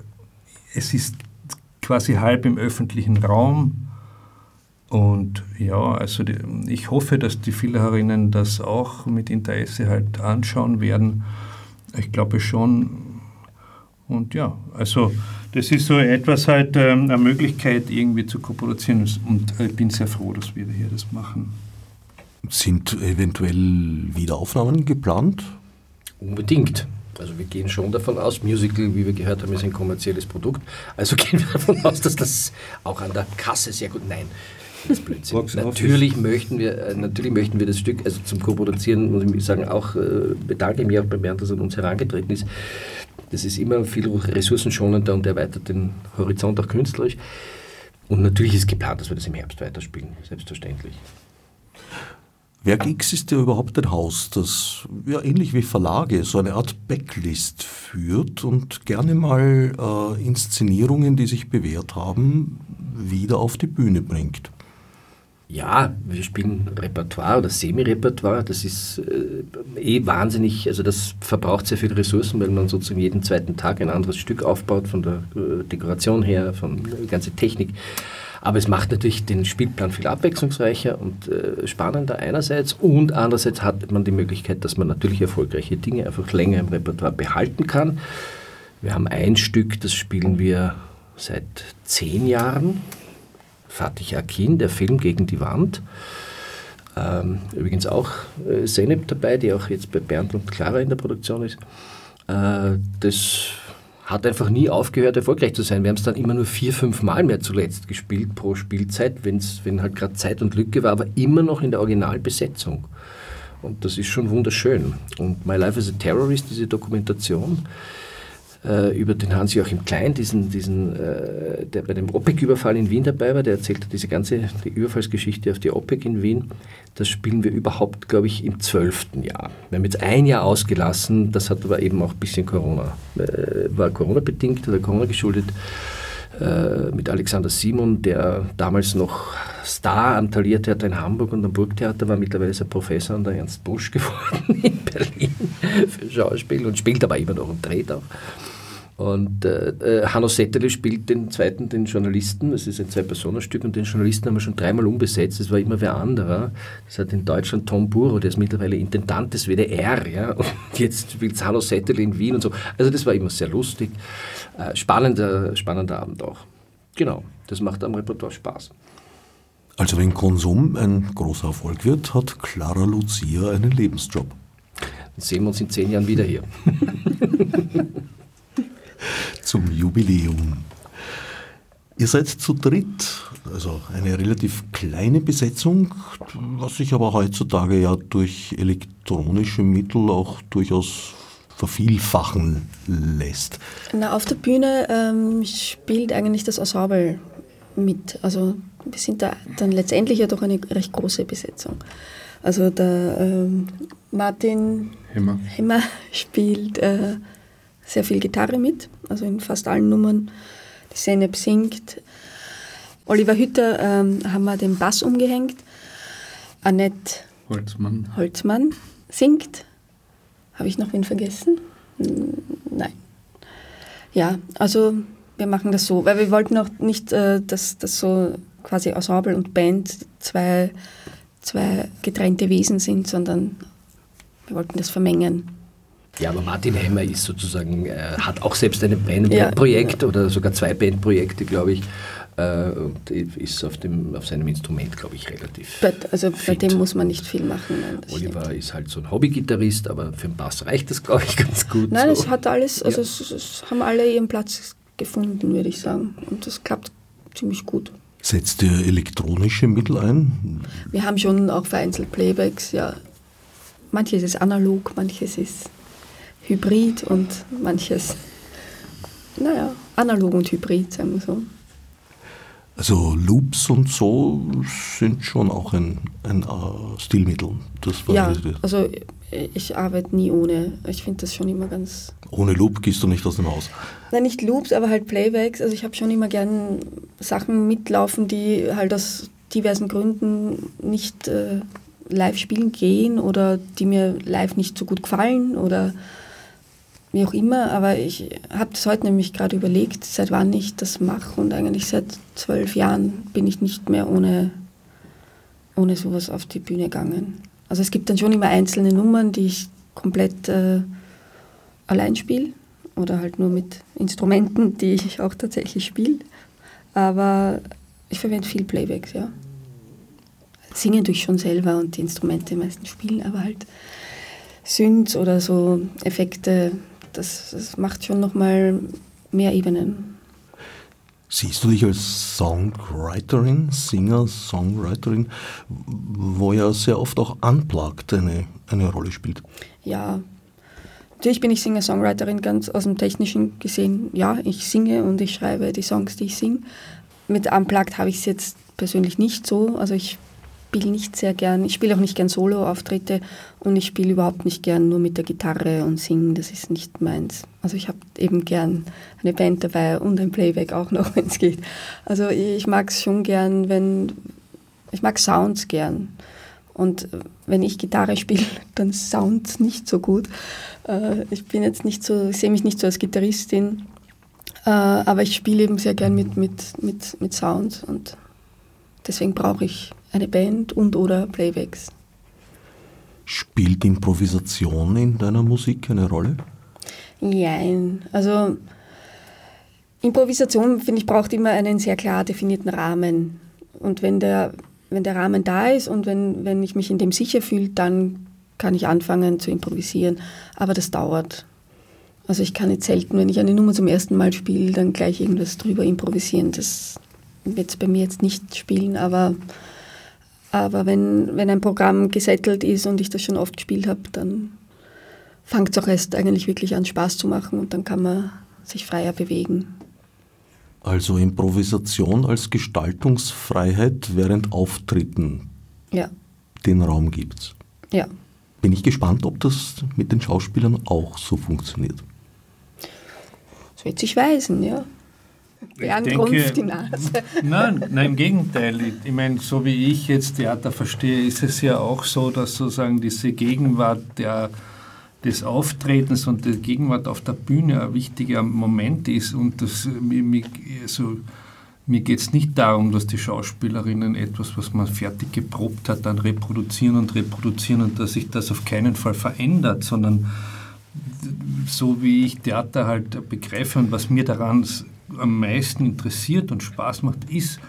Es ist quasi halb im öffentlichen Raum. Und ja, also die, ich hoffe, dass die Villacherinnen das auch mit Interesse halt anschauen werden. Ich glaube schon. Und ja, also das ist so etwas halt ähm, eine Möglichkeit irgendwie zu kooperieren und ich bin sehr froh, dass wir hier das machen.
Sind eventuell Wiederaufnahmen geplant?
Unbedingt. Also wir gehen schon davon aus, Musical, wie wir gehört haben, ist ein kommerzielles Produkt. Also gehen wir davon aus, dass das auch an der Kasse sehr gut. Nein, das ist Blödsinn. natürlich möchten wir, äh, natürlich möchten wir das Stück, also zum Co-Produzieren, muss ich sagen, auch äh, bedanke ich mich auch bei Bernd, dass er an uns herangetreten ist. Das ist immer viel ressourcenschonender und erweitert den Horizont auch künstlerisch. Und natürlich ist geplant, dass wir das im Herbst weiterspielen, selbstverständlich.
Werk X ist ja überhaupt ein Haus, das ja ähnlich wie Verlage so eine Art Backlist führt und gerne mal äh, Inszenierungen, die sich bewährt haben, wieder auf die Bühne bringt.
Ja, wir spielen Repertoire oder Semi-Repertoire. Das ist äh, eh wahnsinnig, also das verbraucht sehr viele Ressourcen, weil man sozusagen jeden zweiten Tag ein anderes Stück aufbaut, von der äh, Dekoration her, von der ganzen Technik. Aber es macht natürlich den Spielplan viel abwechslungsreicher und äh, spannender einerseits und andererseits hat man die Möglichkeit, dass man natürlich erfolgreiche Dinge einfach länger im Repertoire behalten kann. Wir haben ein Stück, das spielen wir seit zehn Jahren Fatih Akin, der Film Gegen die Wand. Ähm, übrigens auch äh, Seneb dabei, die auch jetzt bei Bernd und Clara in der Produktion ist. Äh, das hat einfach nie aufgehört, erfolgreich zu sein. Wir haben es dann immer nur vier, fünf Mal mehr zuletzt gespielt pro Spielzeit, wenn's, wenn halt gerade Zeit und Lücke war, aber immer noch in der Originalbesetzung. Und das ist schon wunderschön. Und My Life as a Terrorist, diese Dokumentation, äh, über den Hans-Joachim Klein, diesen, diesen, äh, der bei dem OPEC-Überfall in Wien dabei war, der erzählte diese ganze die Überfallsgeschichte auf die OPEC in Wien. Das spielen wir überhaupt, glaube ich, im zwölften Jahr. Wir haben jetzt ein Jahr ausgelassen, das hat aber eben auch ein bisschen Corona, äh, war Corona-bedingt oder Corona geschuldet. äh, mit Alexander Simon, der damals noch Star am Thalia-Theater in Hamburg und am Burgtheater war. Mittlerweile ist er Professor an der Ernst Busch geworden in Berlin für Schauspiel und spielt aber immer noch und dreht auch. Und äh, äh, Hanno Settele spielt den zweiten, den Journalisten. Das ist ein Zwei-Personen-Stück und den Journalisten haben wir schon dreimal umbesetzt. Das war immer wer anderer. Das hat in Deutschland Tom Buro, der ist mittlerweile Intendant des WDR. Ja? Und jetzt spielt Hanno Settele in Wien und so. Also das war immer sehr lustig. Äh, spannender, spannender Abend auch. Genau, das macht am Repertoire Spaß.
Also wenn Konsum ein großer Erfolg wird, hat Clara Lucia einen Lebensjob.
Dann sehen wir uns in zehn Jahren wieder hier.
Zum Jubiläum. Ihr seid zu dritt, also eine relativ kleine Besetzung, was sich aber heutzutage ja durch elektronische Mittel auch durchaus vervielfachen lässt.
Na, auf der Bühne ähm, spielt eigentlich das Ensemble mit. Also wir sind da dann letztendlich ja doch eine recht große Besetzung. Also der ähm, Martin
Hemmer,
Hemmer spielt äh, sehr viel Gitarre mit, also in fast allen Nummern. Die Seneb singt. Oliver Hütter ähm, haben wir den Bass umgehängt. Annette
Holzmann.
Holzmann singt. Habe ich noch wen vergessen? Nein. Ja, also wir machen das so, weil wir wollten auch nicht, äh, dass das so quasi Ensemble und Band zwei, zwei getrennte Wesen sind, sondern wir wollten das vermengen.
Ja, aber Martin Hemmer ist sozusagen, äh, hat auch selbst ein Band-
Ja.
Bandprojekt oder sogar zwei Bandprojekte, glaube ich. Äh, und ist auf, dem, auf seinem Instrument, glaube ich, relativ.
Bei, also bei
fit.
dem muss man nicht viel machen. Nein, das
Oliver
stimmt.
ist halt so ein Hobbygitarrist, aber für den Bass reicht das, glaube ich, ganz gut.
Nein,
so.
es hat alles, also
Ja.
es, es haben alle ihren Platz gefunden, würde ich sagen. Und das klappt ziemlich gut.
Setzt ihr elektronische Mittel ein?
Wir haben schon auch vereinzelt Playbacks, ja. Manches ist analog, manches ist hybrid und manches, naja, analog und hybrid, sagen wir so.
Also Loops und so sind schon auch ein, ein äh, Stilmittel. Das war
Ja, also ich arbeite nie ohne. Ich finde das schon immer ganz.
Ohne Loop gehst du nicht aus dem Haus.
Nein, nicht Loops, aber halt Playbacks. Also ich habe schon immer gern Sachen mitlaufen, die halt aus diversen Gründen nicht äh, live spielen gehen oder die mir live nicht so gut gefallen oder wie auch immer. Aber ich habe das heute nämlich gerade überlegt, seit wann ich das mache und eigentlich seit zwölf Jahren bin ich nicht mehr ohne, ohne sowas auf die Bühne gegangen. Also es gibt dann schon immer einzelne Nummern, die ich komplett äh, allein spiele oder halt nur mit Instrumenten, die ich auch tatsächlich spiele. Aber ich verwende viel Playbacks, ja. Singen tue schon selber und die Instrumente meistens spielen, aber halt Synths oder so Effekte, das, das macht schon nochmal mehr Ebenen.
Siehst du dich als Songwriterin, Singer, Songwriterin, wo ja sehr oft auch Unplugged eine, eine Rolle spielt?
Ja, natürlich bin ich Singer-Songwriterin ganz aus dem Technischen gesehen. Ja, ich singe und ich schreibe die Songs, die ich singe. Mit Unplugged habe ich es jetzt persönlich nicht so. Also ich spiele nicht sehr gern, ich spiele auch nicht gern Solo-Auftritte und ich spiele überhaupt nicht gern nur mit der Gitarre und singen, das ist nicht meins. Also ich habe eben gern eine Band dabei und ein Playback auch noch, wenn es geht. Also ich mag es schon gern, wenn, ich mag Sounds gern. Und wenn ich Gitarre spiele, dann sounds nicht so gut. Äh, Ich bin jetzt nicht so, sehe mich nicht so als Gitarristin, äh, aber ich spiele eben sehr gern mit, mit, mit, mit Sounds und deswegen brauche ich eine Band und oder Playbacks.
Spielt Improvisation in deiner Musik eine Rolle?
Nein, also Improvisation, finde ich, braucht immer einen sehr klar definierten Rahmen. Und wenn der, wenn der Rahmen da ist und wenn, wenn ich mich in dem sicher fühle, dann kann ich anfangen zu improvisieren. Aber das dauert. Also ich kann jetzt selten, wenn ich eine Nummer zum ersten Mal spiele, dann gleich irgendwas drüber improvisieren. Das wird es bei mir jetzt nicht spielen, aber, aber wenn, wenn ein Programm gesettelt ist und ich das schon oft gespielt habe, dann fängt es auch erst eigentlich wirklich an Spaß zu machen und dann kann man sich freier bewegen.
Also Improvisation als Gestaltungsfreiheit während Auftritten,
Ja,
den Raum gibt's.
ja.
Bin ich gespannt, ob das mit den Schauspielern auch so funktioniert.
Es wird sich weisen, ja. Bärengrunft die Nase.
Nein, nein, im Gegenteil. Ich, ich meine, so wie ich jetzt Theater verstehe, ist es ja auch so, dass sozusagen diese Gegenwart der, des Auftretens und der Gegenwart auf der Bühne ein wichtiger Moment ist. Und das, mir, also, mir geht es nicht darum, dass die Schauspielerinnen etwas, was man fertig geprobt hat, dann reproduzieren und reproduzieren und dass sich das auf keinen Fall verändert, sondern so wie ich Theater halt begreife und was mir daran am meisten interessiert und Spaß macht, ist,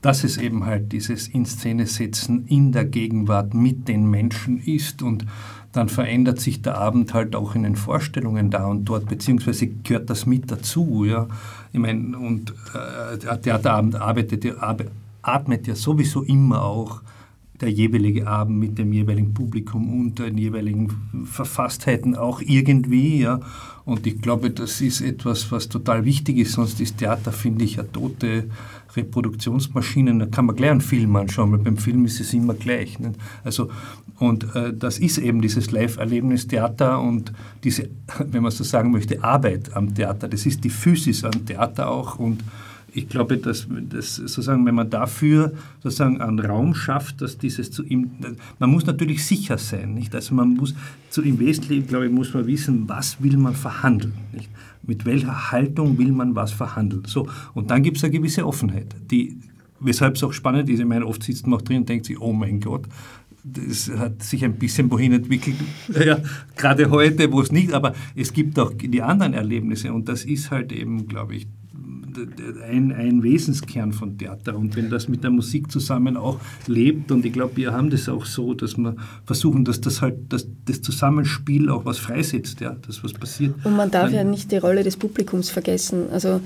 dass es eben halt dieses In Szene setzen in der Gegenwart mit den Menschen ist und dann verändert sich der Abend halt auch in den Vorstellungen da und dort, beziehungsweise gehört das mit dazu. Ja? Ich meine, und äh, der Theaterabend arbeitet, atmet ja sowieso immer auch der jeweilige Abend mit dem jeweiligen Publikum und den jeweiligen Verfasstheiten auch irgendwie. Ja. Und ich glaube, das ist etwas, was total wichtig ist. Sonst ist Theater, finde ich, eine tote Reproduktionsmaschine. Da kann man gleich einen Film anschauen, weil beim Film ist es immer gleich. Ne? Also, und äh, das ist eben dieses Live-Erlebnis Theater und diese, wenn man so sagen möchte, Arbeit am Theater. Das ist die Physis am Theater auch und ich glaube, dass, dass sozusagen, wenn man dafür sozusagen einen Raum schafft, dass dieses zu ihm, man muss natürlich sicher sein, nicht? Also man muss zu im Wesentlichen, glaube ich, muss man wissen, was will man verhandeln, nicht? Mit welcher Haltung will man was verhandeln? So und dann gibt es eine gewisse Offenheit, die weshalb es auch spannend ist. Ich meine, oft sitzt man auch drin und denkt sich, oh mein Gott, das hat sich ein bisschen wohin entwickelt, ja, gerade heute, wo es nicht, aber es gibt auch die anderen Erlebnisse und das ist halt eben, glaube ich, ein, ein Wesenskern von Theater. Und wenn das mit der Musik zusammen auch lebt, und ich glaube, wir haben das auch so, dass wir versuchen, dass das halt, dass das Zusammenspiel auch was freisetzt, ja, dass was passiert.
Und man darf Dann, ja nicht die Rolle des Publikums vergessen. Also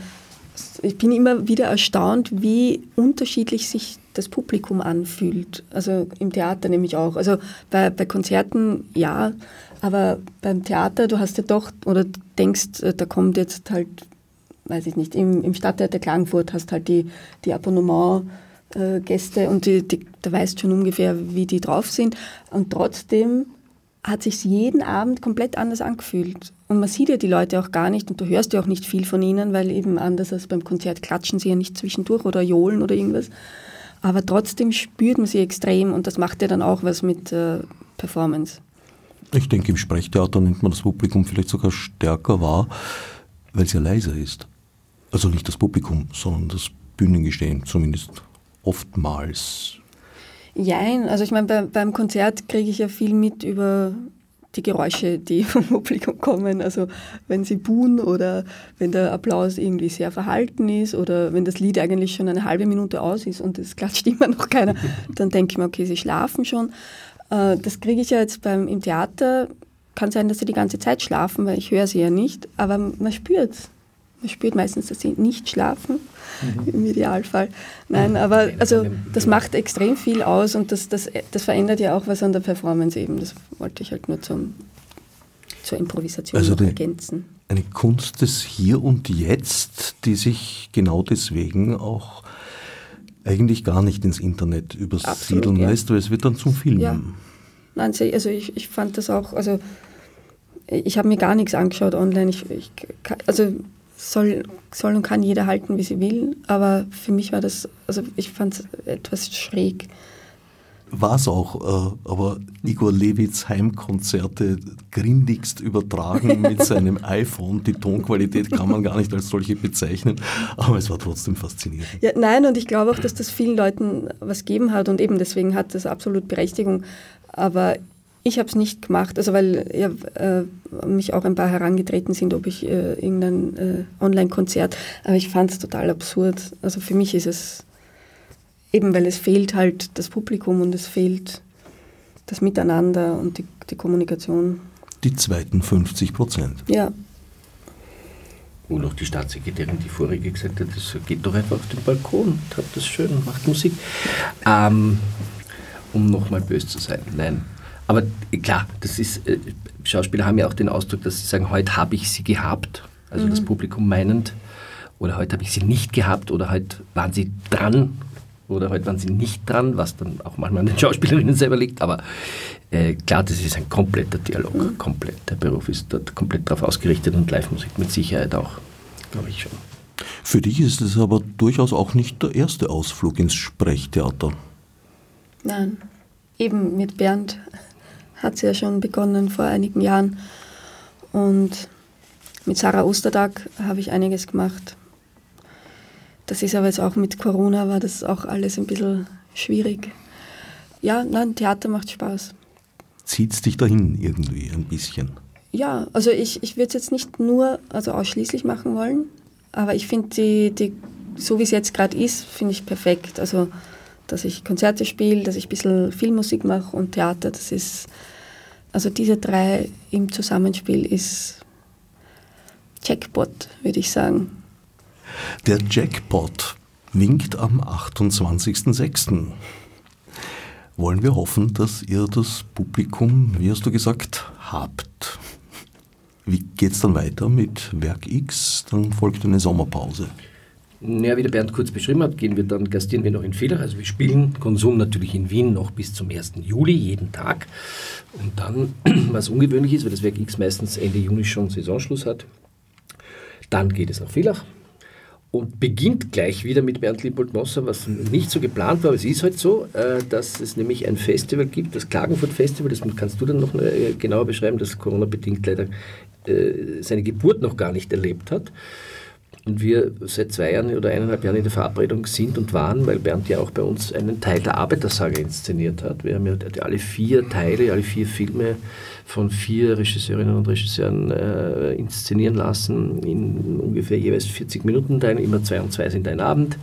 ich bin immer wieder erstaunt, wie unterschiedlich sich das Publikum anfühlt. Also im Theater nämlich auch. Also bei, bei Konzerten ja, aber beim Theater, du hast ja doch, oder denkst, äh, da kommt jetzt halt weiß ich nicht, im, im Stadttheater Klagenfurt hast halt die, die Abonnement-Gäste und die, die, da weißt schon ungefähr, wie die drauf sind. Und trotzdem hat sich jeden Abend komplett anders angefühlt. Und man sieht ja die Leute auch gar nicht und du hörst ja auch nicht viel von ihnen, weil eben anders als beim Konzert klatschen sie ja nicht zwischendurch oder johlen oder irgendwas. Aber trotzdem spürt man sie extrem und das macht ja dann auch was mit äh, Performance.
Ich denke, im Sprechtheater nimmt man das Publikum vielleicht sogar stärker wahr, weil es ja leiser ist. Also nicht das Publikum, sondern das Bühnengestehen, zumindest oftmals.
Jein, also ich meine, bei, beim Konzert kriege ich ja viel mit über die Geräusche, die vom Publikum kommen. Also wenn sie buhen oder wenn der Applaus irgendwie sehr verhalten ist oder wenn das Lied eigentlich schon eine halbe Minute aus ist und es klatscht immer noch keiner, dann denke ich mir, okay, sie schlafen schon. Äh, das kriege ich ja jetzt beim, im Theater. Kann sein, dass sie die ganze Zeit schlafen, weil ich höre sie ja nicht, aber man spürt es. Man spürt meistens, dass sie nicht schlafen, mhm. im Idealfall. Nein, aber also das macht extrem viel aus und das, das, das verändert ja auch was an der Performance eben. Das wollte ich halt nur zum, zur Improvisation also die, ergänzen.
Eine Kunst des Hier und Jetzt, die sich genau deswegen auch eigentlich gar nicht ins Internet übersiedeln Absolut, ja. lässt, weil es wird dann zum Film. Ja.
Nein, also ich, ich fand das auch, also ich habe mir gar nichts angeschaut online. Ich, ich, also soll, soll und kann jeder halten, wie sie will, aber für mich war das, also ich fand es etwas schräg.
War es auch, äh, aber Igor Levits Heimkonzerte grindigst übertragen mit seinem iPhone. Die Tonqualität kann man gar nicht als solche bezeichnen, aber es war trotzdem faszinierend.
Ja, nein, und ich glaube auch, dass das vielen Leuten was gegeben hat und eben deswegen hat das absolut Berechtigung. Aber ich habe es nicht gemacht, also weil ja, äh, mich auch ein paar herangetreten sind, ob ich äh, irgendein äh, Online-Konzert, aber ich fand es total absurd. Also für mich ist es eben, weil es fehlt halt das Publikum und es fehlt das Miteinander und die, die Kommunikation.
Die zweiten 50 Prozent.
Ja.
Und auch die Staatssekretärin, die vorige gesagt hat, das geht doch einfach auf den Balkon, habt das schön, macht Musik. Ähm, um nochmal böse zu sein. Nein, aber klar, das ist, äh, Schauspieler haben ja auch den Ausdruck, dass sie sagen, heute habe ich sie gehabt, also mhm. das Publikum meinend, oder heute habe ich sie nicht gehabt, oder heute waren sie dran, oder heute waren sie nicht dran, was dann auch manchmal an den Schauspielerinnen selber liegt. Aber äh, klar, das ist ein kompletter Dialog, mhm. komplett. Der Beruf ist dort komplett darauf ausgerichtet und Live-Musik mit Sicherheit auch, glaube ich schon.
Für dich ist es aber durchaus auch nicht der erste Ausflug ins Sprechtheater.
Nein, eben mit Bernd hat es ja schon begonnen vor einigen Jahren. Und mit Sarah Ostertag habe ich einiges gemacht. Das ist aber jetzt auch mit Corona, war das auch alles ein bisschen schwierig. Ja, nein, Theater macht Spaß.
Zieht es dich dahin irgendwie ein bisschen?
Ja, also ich, ich würde es jetzt nicht nur, also ausschließlich machen wollen, aber ich finde die, die, so wie es jetzt gerade ist, finde ich perfekt. Also, dass ich Konzerte spiele, dass ich ein bisschen Filmmusik mache und Theater, das ist, also diese drei im Zusammenspiel ist Jackpot, würde ich sagen.
Der Jackpot winkt am 28.06. Wollen wir hoffen, dass ihr das Publikum, wie hast du gesagt, habt. Wie geht es dann weiter mit Werk X? Dann folgt eine Sommerpause.
Ja, wie der Bernd kurz beschrieben hat, gehen wir dann, gastieren wir noch in Villach. Also wir spielen Konsum natürlich in Wien noch bis zum 1. Juli, jeden Tag. Und dann, was ungewöhnlich ist, weil das Werk X meistens Ende Juni schon Saisonschluss hat, dann geht es nach Villach und beginnt gleich wieder mit Bernd Liepold-Mosser, was nicht so geplant war, aber es ist halt so, äh, dass es nämlich ein Festival gibt, das Klagenfurt Festival, das kannst du dann noch äh, genauer beschreiben, das Corona-bedingt leider äh, seine Geburt noch gar nicht erlebt hat. Und wir seit zwei Jahren oder eineinhalb Jahren in der Verabredung sind und waren, weil Bernd ja auch bei uns einen Teil der Arbeitersaga inszeniert hat. Wir haben ja alle vier Teile, alle vier Filme von vier Regisseurinnen und Regisseuren äh, inszenieren lassen, in ungefähr jeweils 40 Minuten Teilen, immer zwei und zwei sind ein Abend.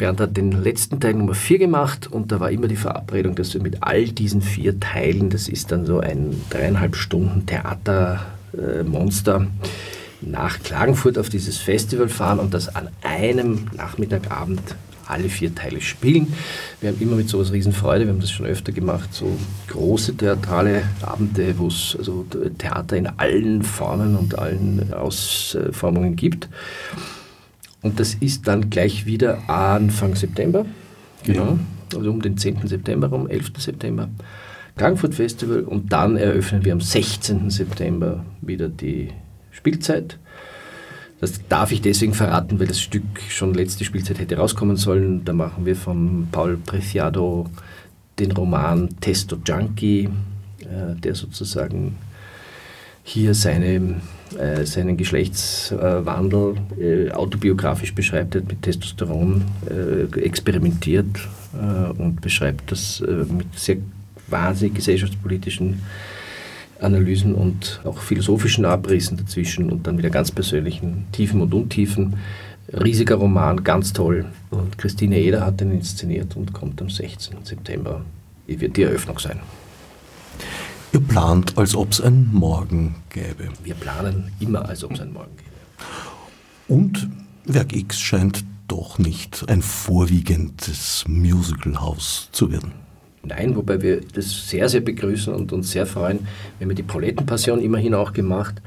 Bernd hat den letzten Teil Nummer 4 gemacht und da war immer die Verabredung, dass wir mit all diesen vier Teilen, das ist dann so ein dreieinhalb Stunden Theatermonster, äh, nach Klagenfurt auf dieses Festival fahren und das an einem Nachmittagabend alle vier Teile spielen. Wir haben immer mit sowas Riesenfreude, wir haben das schon öfter gemacht, so große theatrale Abende, wo es also Theater in allen Formen und allen Ausformungen gibt. Und das ist dann gleich wieder Anfang September, genau, also um den 10. September, um 11. September. Klagenfurt Festival und dann eröffnen wir am 16. September wieder die Spielzeit. Das darf ich deswegen verraten, weil das Stück schon letzte Spielzeit hätte rauskommen sollen. Da machen wir von Paul Preciado den Roman Testo Junkie, äh, der sozusagen hier seine, äh, seinen Geschlechtswandel äh, autobiografisch beschreibt, hat mit Testosteron experimentiert und beschreibt das mit sehr quasi gesellschaftspolitischen Analysen und auch philosophischen Abrissen dazwischen und dann wieder ganz persönlichen Tiefen und Untiefen. Riesiger Roman, ganz toll. Und Christine Eder hat den inszeniert und kommt am 16. September. Wird die Eröffnung sein.
Ihr plant, als ob es ein Morgen gäbe.
Wir planen immer, als ob es ein Morgen gäbe.
Und Werk X scheint doch nicht ein vorwiegendes Musicalhaus zu werden.
Nein, wobei wir das sehr, sehr begrüßen und uns sehr freuen. Wir haben die Paulettenpassion immerhin auch gemacht,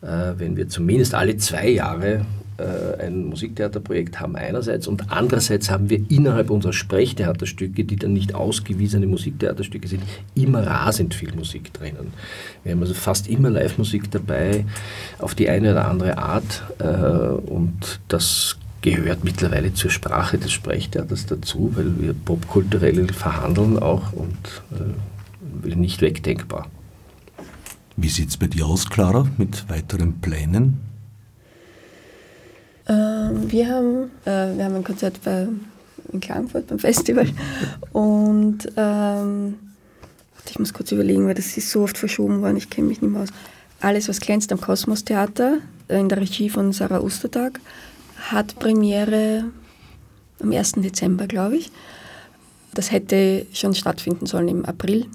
äh, wenn wir zumindest alle zwei Jahre äh, ein Musiktheaterprojekt haben einerseits und andererseits haben wir innerhalb unserer Sprechtheaterstücke, die dann nicht ausgewiesene Musiktheaterstücke sind, immer rasend viel Musik drinnen. Wir haben also fast immer Live-Musik dabei, auf die eine oder andere Art äh, und das gehört mittlerweile zur Sprache des Sprechtheaters dazu, weil wir popkulturell verhandeln auch und äh, nicht wegdenkbar.
Wie sieht es bei dir aus, Clara, mit weiteren Plänen?
Ähm, wir, haben, äh, wir haben ein Konzert bei, in Klagenfurt beim Festival und ähm, ich muss kurz überlegen, weil das ist so oft verschoben worden, ich kenne mich nicht mehr aus. Alles, was glänzt am Kosmos Theater in der Regie von Sarah Ostertag hat Premiere am 1. Dezember, glaube ich. Das hätte schon stattfinden sollen im April.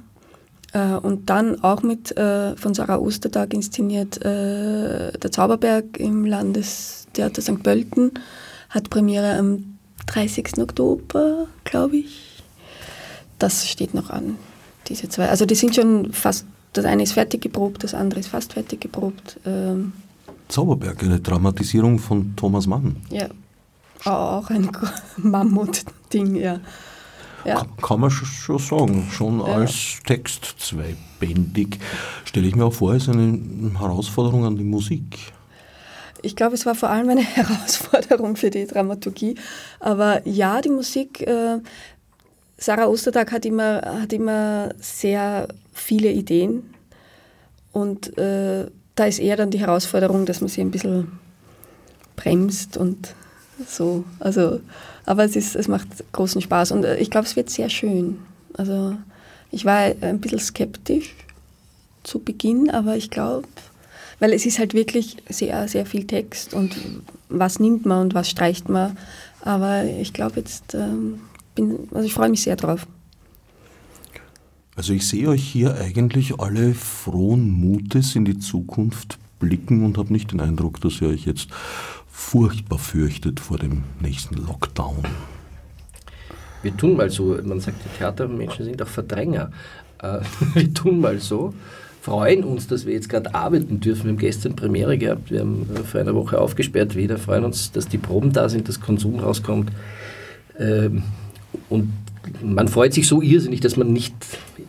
Äh, und dann auch mit äh, von Sarah Ostertag inszeniert äh, Der Zauberberg im Landestheater St. Pölten hat Premiere am 30. Oktober, glaube ich. Das steht noch an, diese zwei. Also die sind schon fast, das eine ist fertig geprobt, das andere ist fast fertig geprobt.
Zauberberg, eine Dramatisierung von Thomas Mann.
Ja, auch ein Mammut-Ding, ja.
ja. Kann, kann, man schon sagen, schon ja. als Text zweibändig. Stelle ich mir auch vor, ist eine Herausforderung an die Musik.
ich glaube, es war vor allem eine Herausforderung für die Dramaturgie. Aber ja, die Musik, äh, Sarah Ostertag hat immer, hat immer sehr viele Ideen. Und äh, da ist eher dann die Herausforderung, dass man sie ein bisschen bremst und so. Also, aber es, ist, es macht großen Spaß und äh, ich glaube, es wird sehr schön. Also ich war ein bisschen skeptisch zu Beginn, aber ich glaube, weil es ist halt wirklich sehr, sehr viel Text und was nimmt man und was streicht man. Aber ich glaube jetzt, ähm, bin, also ich freue mich sehr drauf.
Also ich sehe euch hier eigentlich alle frohen Mutes in die Zukunft blicken und habe nicht den Eindruck, dass ihr euch jetzt furchtbar fürchtet vor dem nächsten Lockdown.
Wir tun mal so, man sagt, die Theatermenschen sind auch Verdränger. Äh, wir tun mal so, freuen uns, dass wir jetzt gerade arbeiten dürfen. Wir haben gestern Premiere gehabt, wir haben äh, vor einer Woche aufgesperrt wieder, freuen uns, dass die Proben da sind, dass Konsum rauskommt. Ähm, und man freut sich so irrsinnig, dass man nicht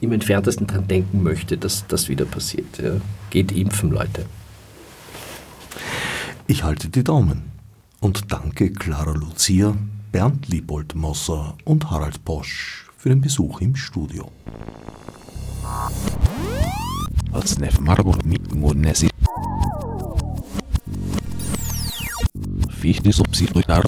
im entferntesten daran denken möchte, dass das wieder passiert. Ja. Geht impfen, Leute.
Ich halte die Daumen und danke Clara Lucia, Bernd Liebold Mosser und Harald Bosch für den Besuch im Studio. Fichte subsidiar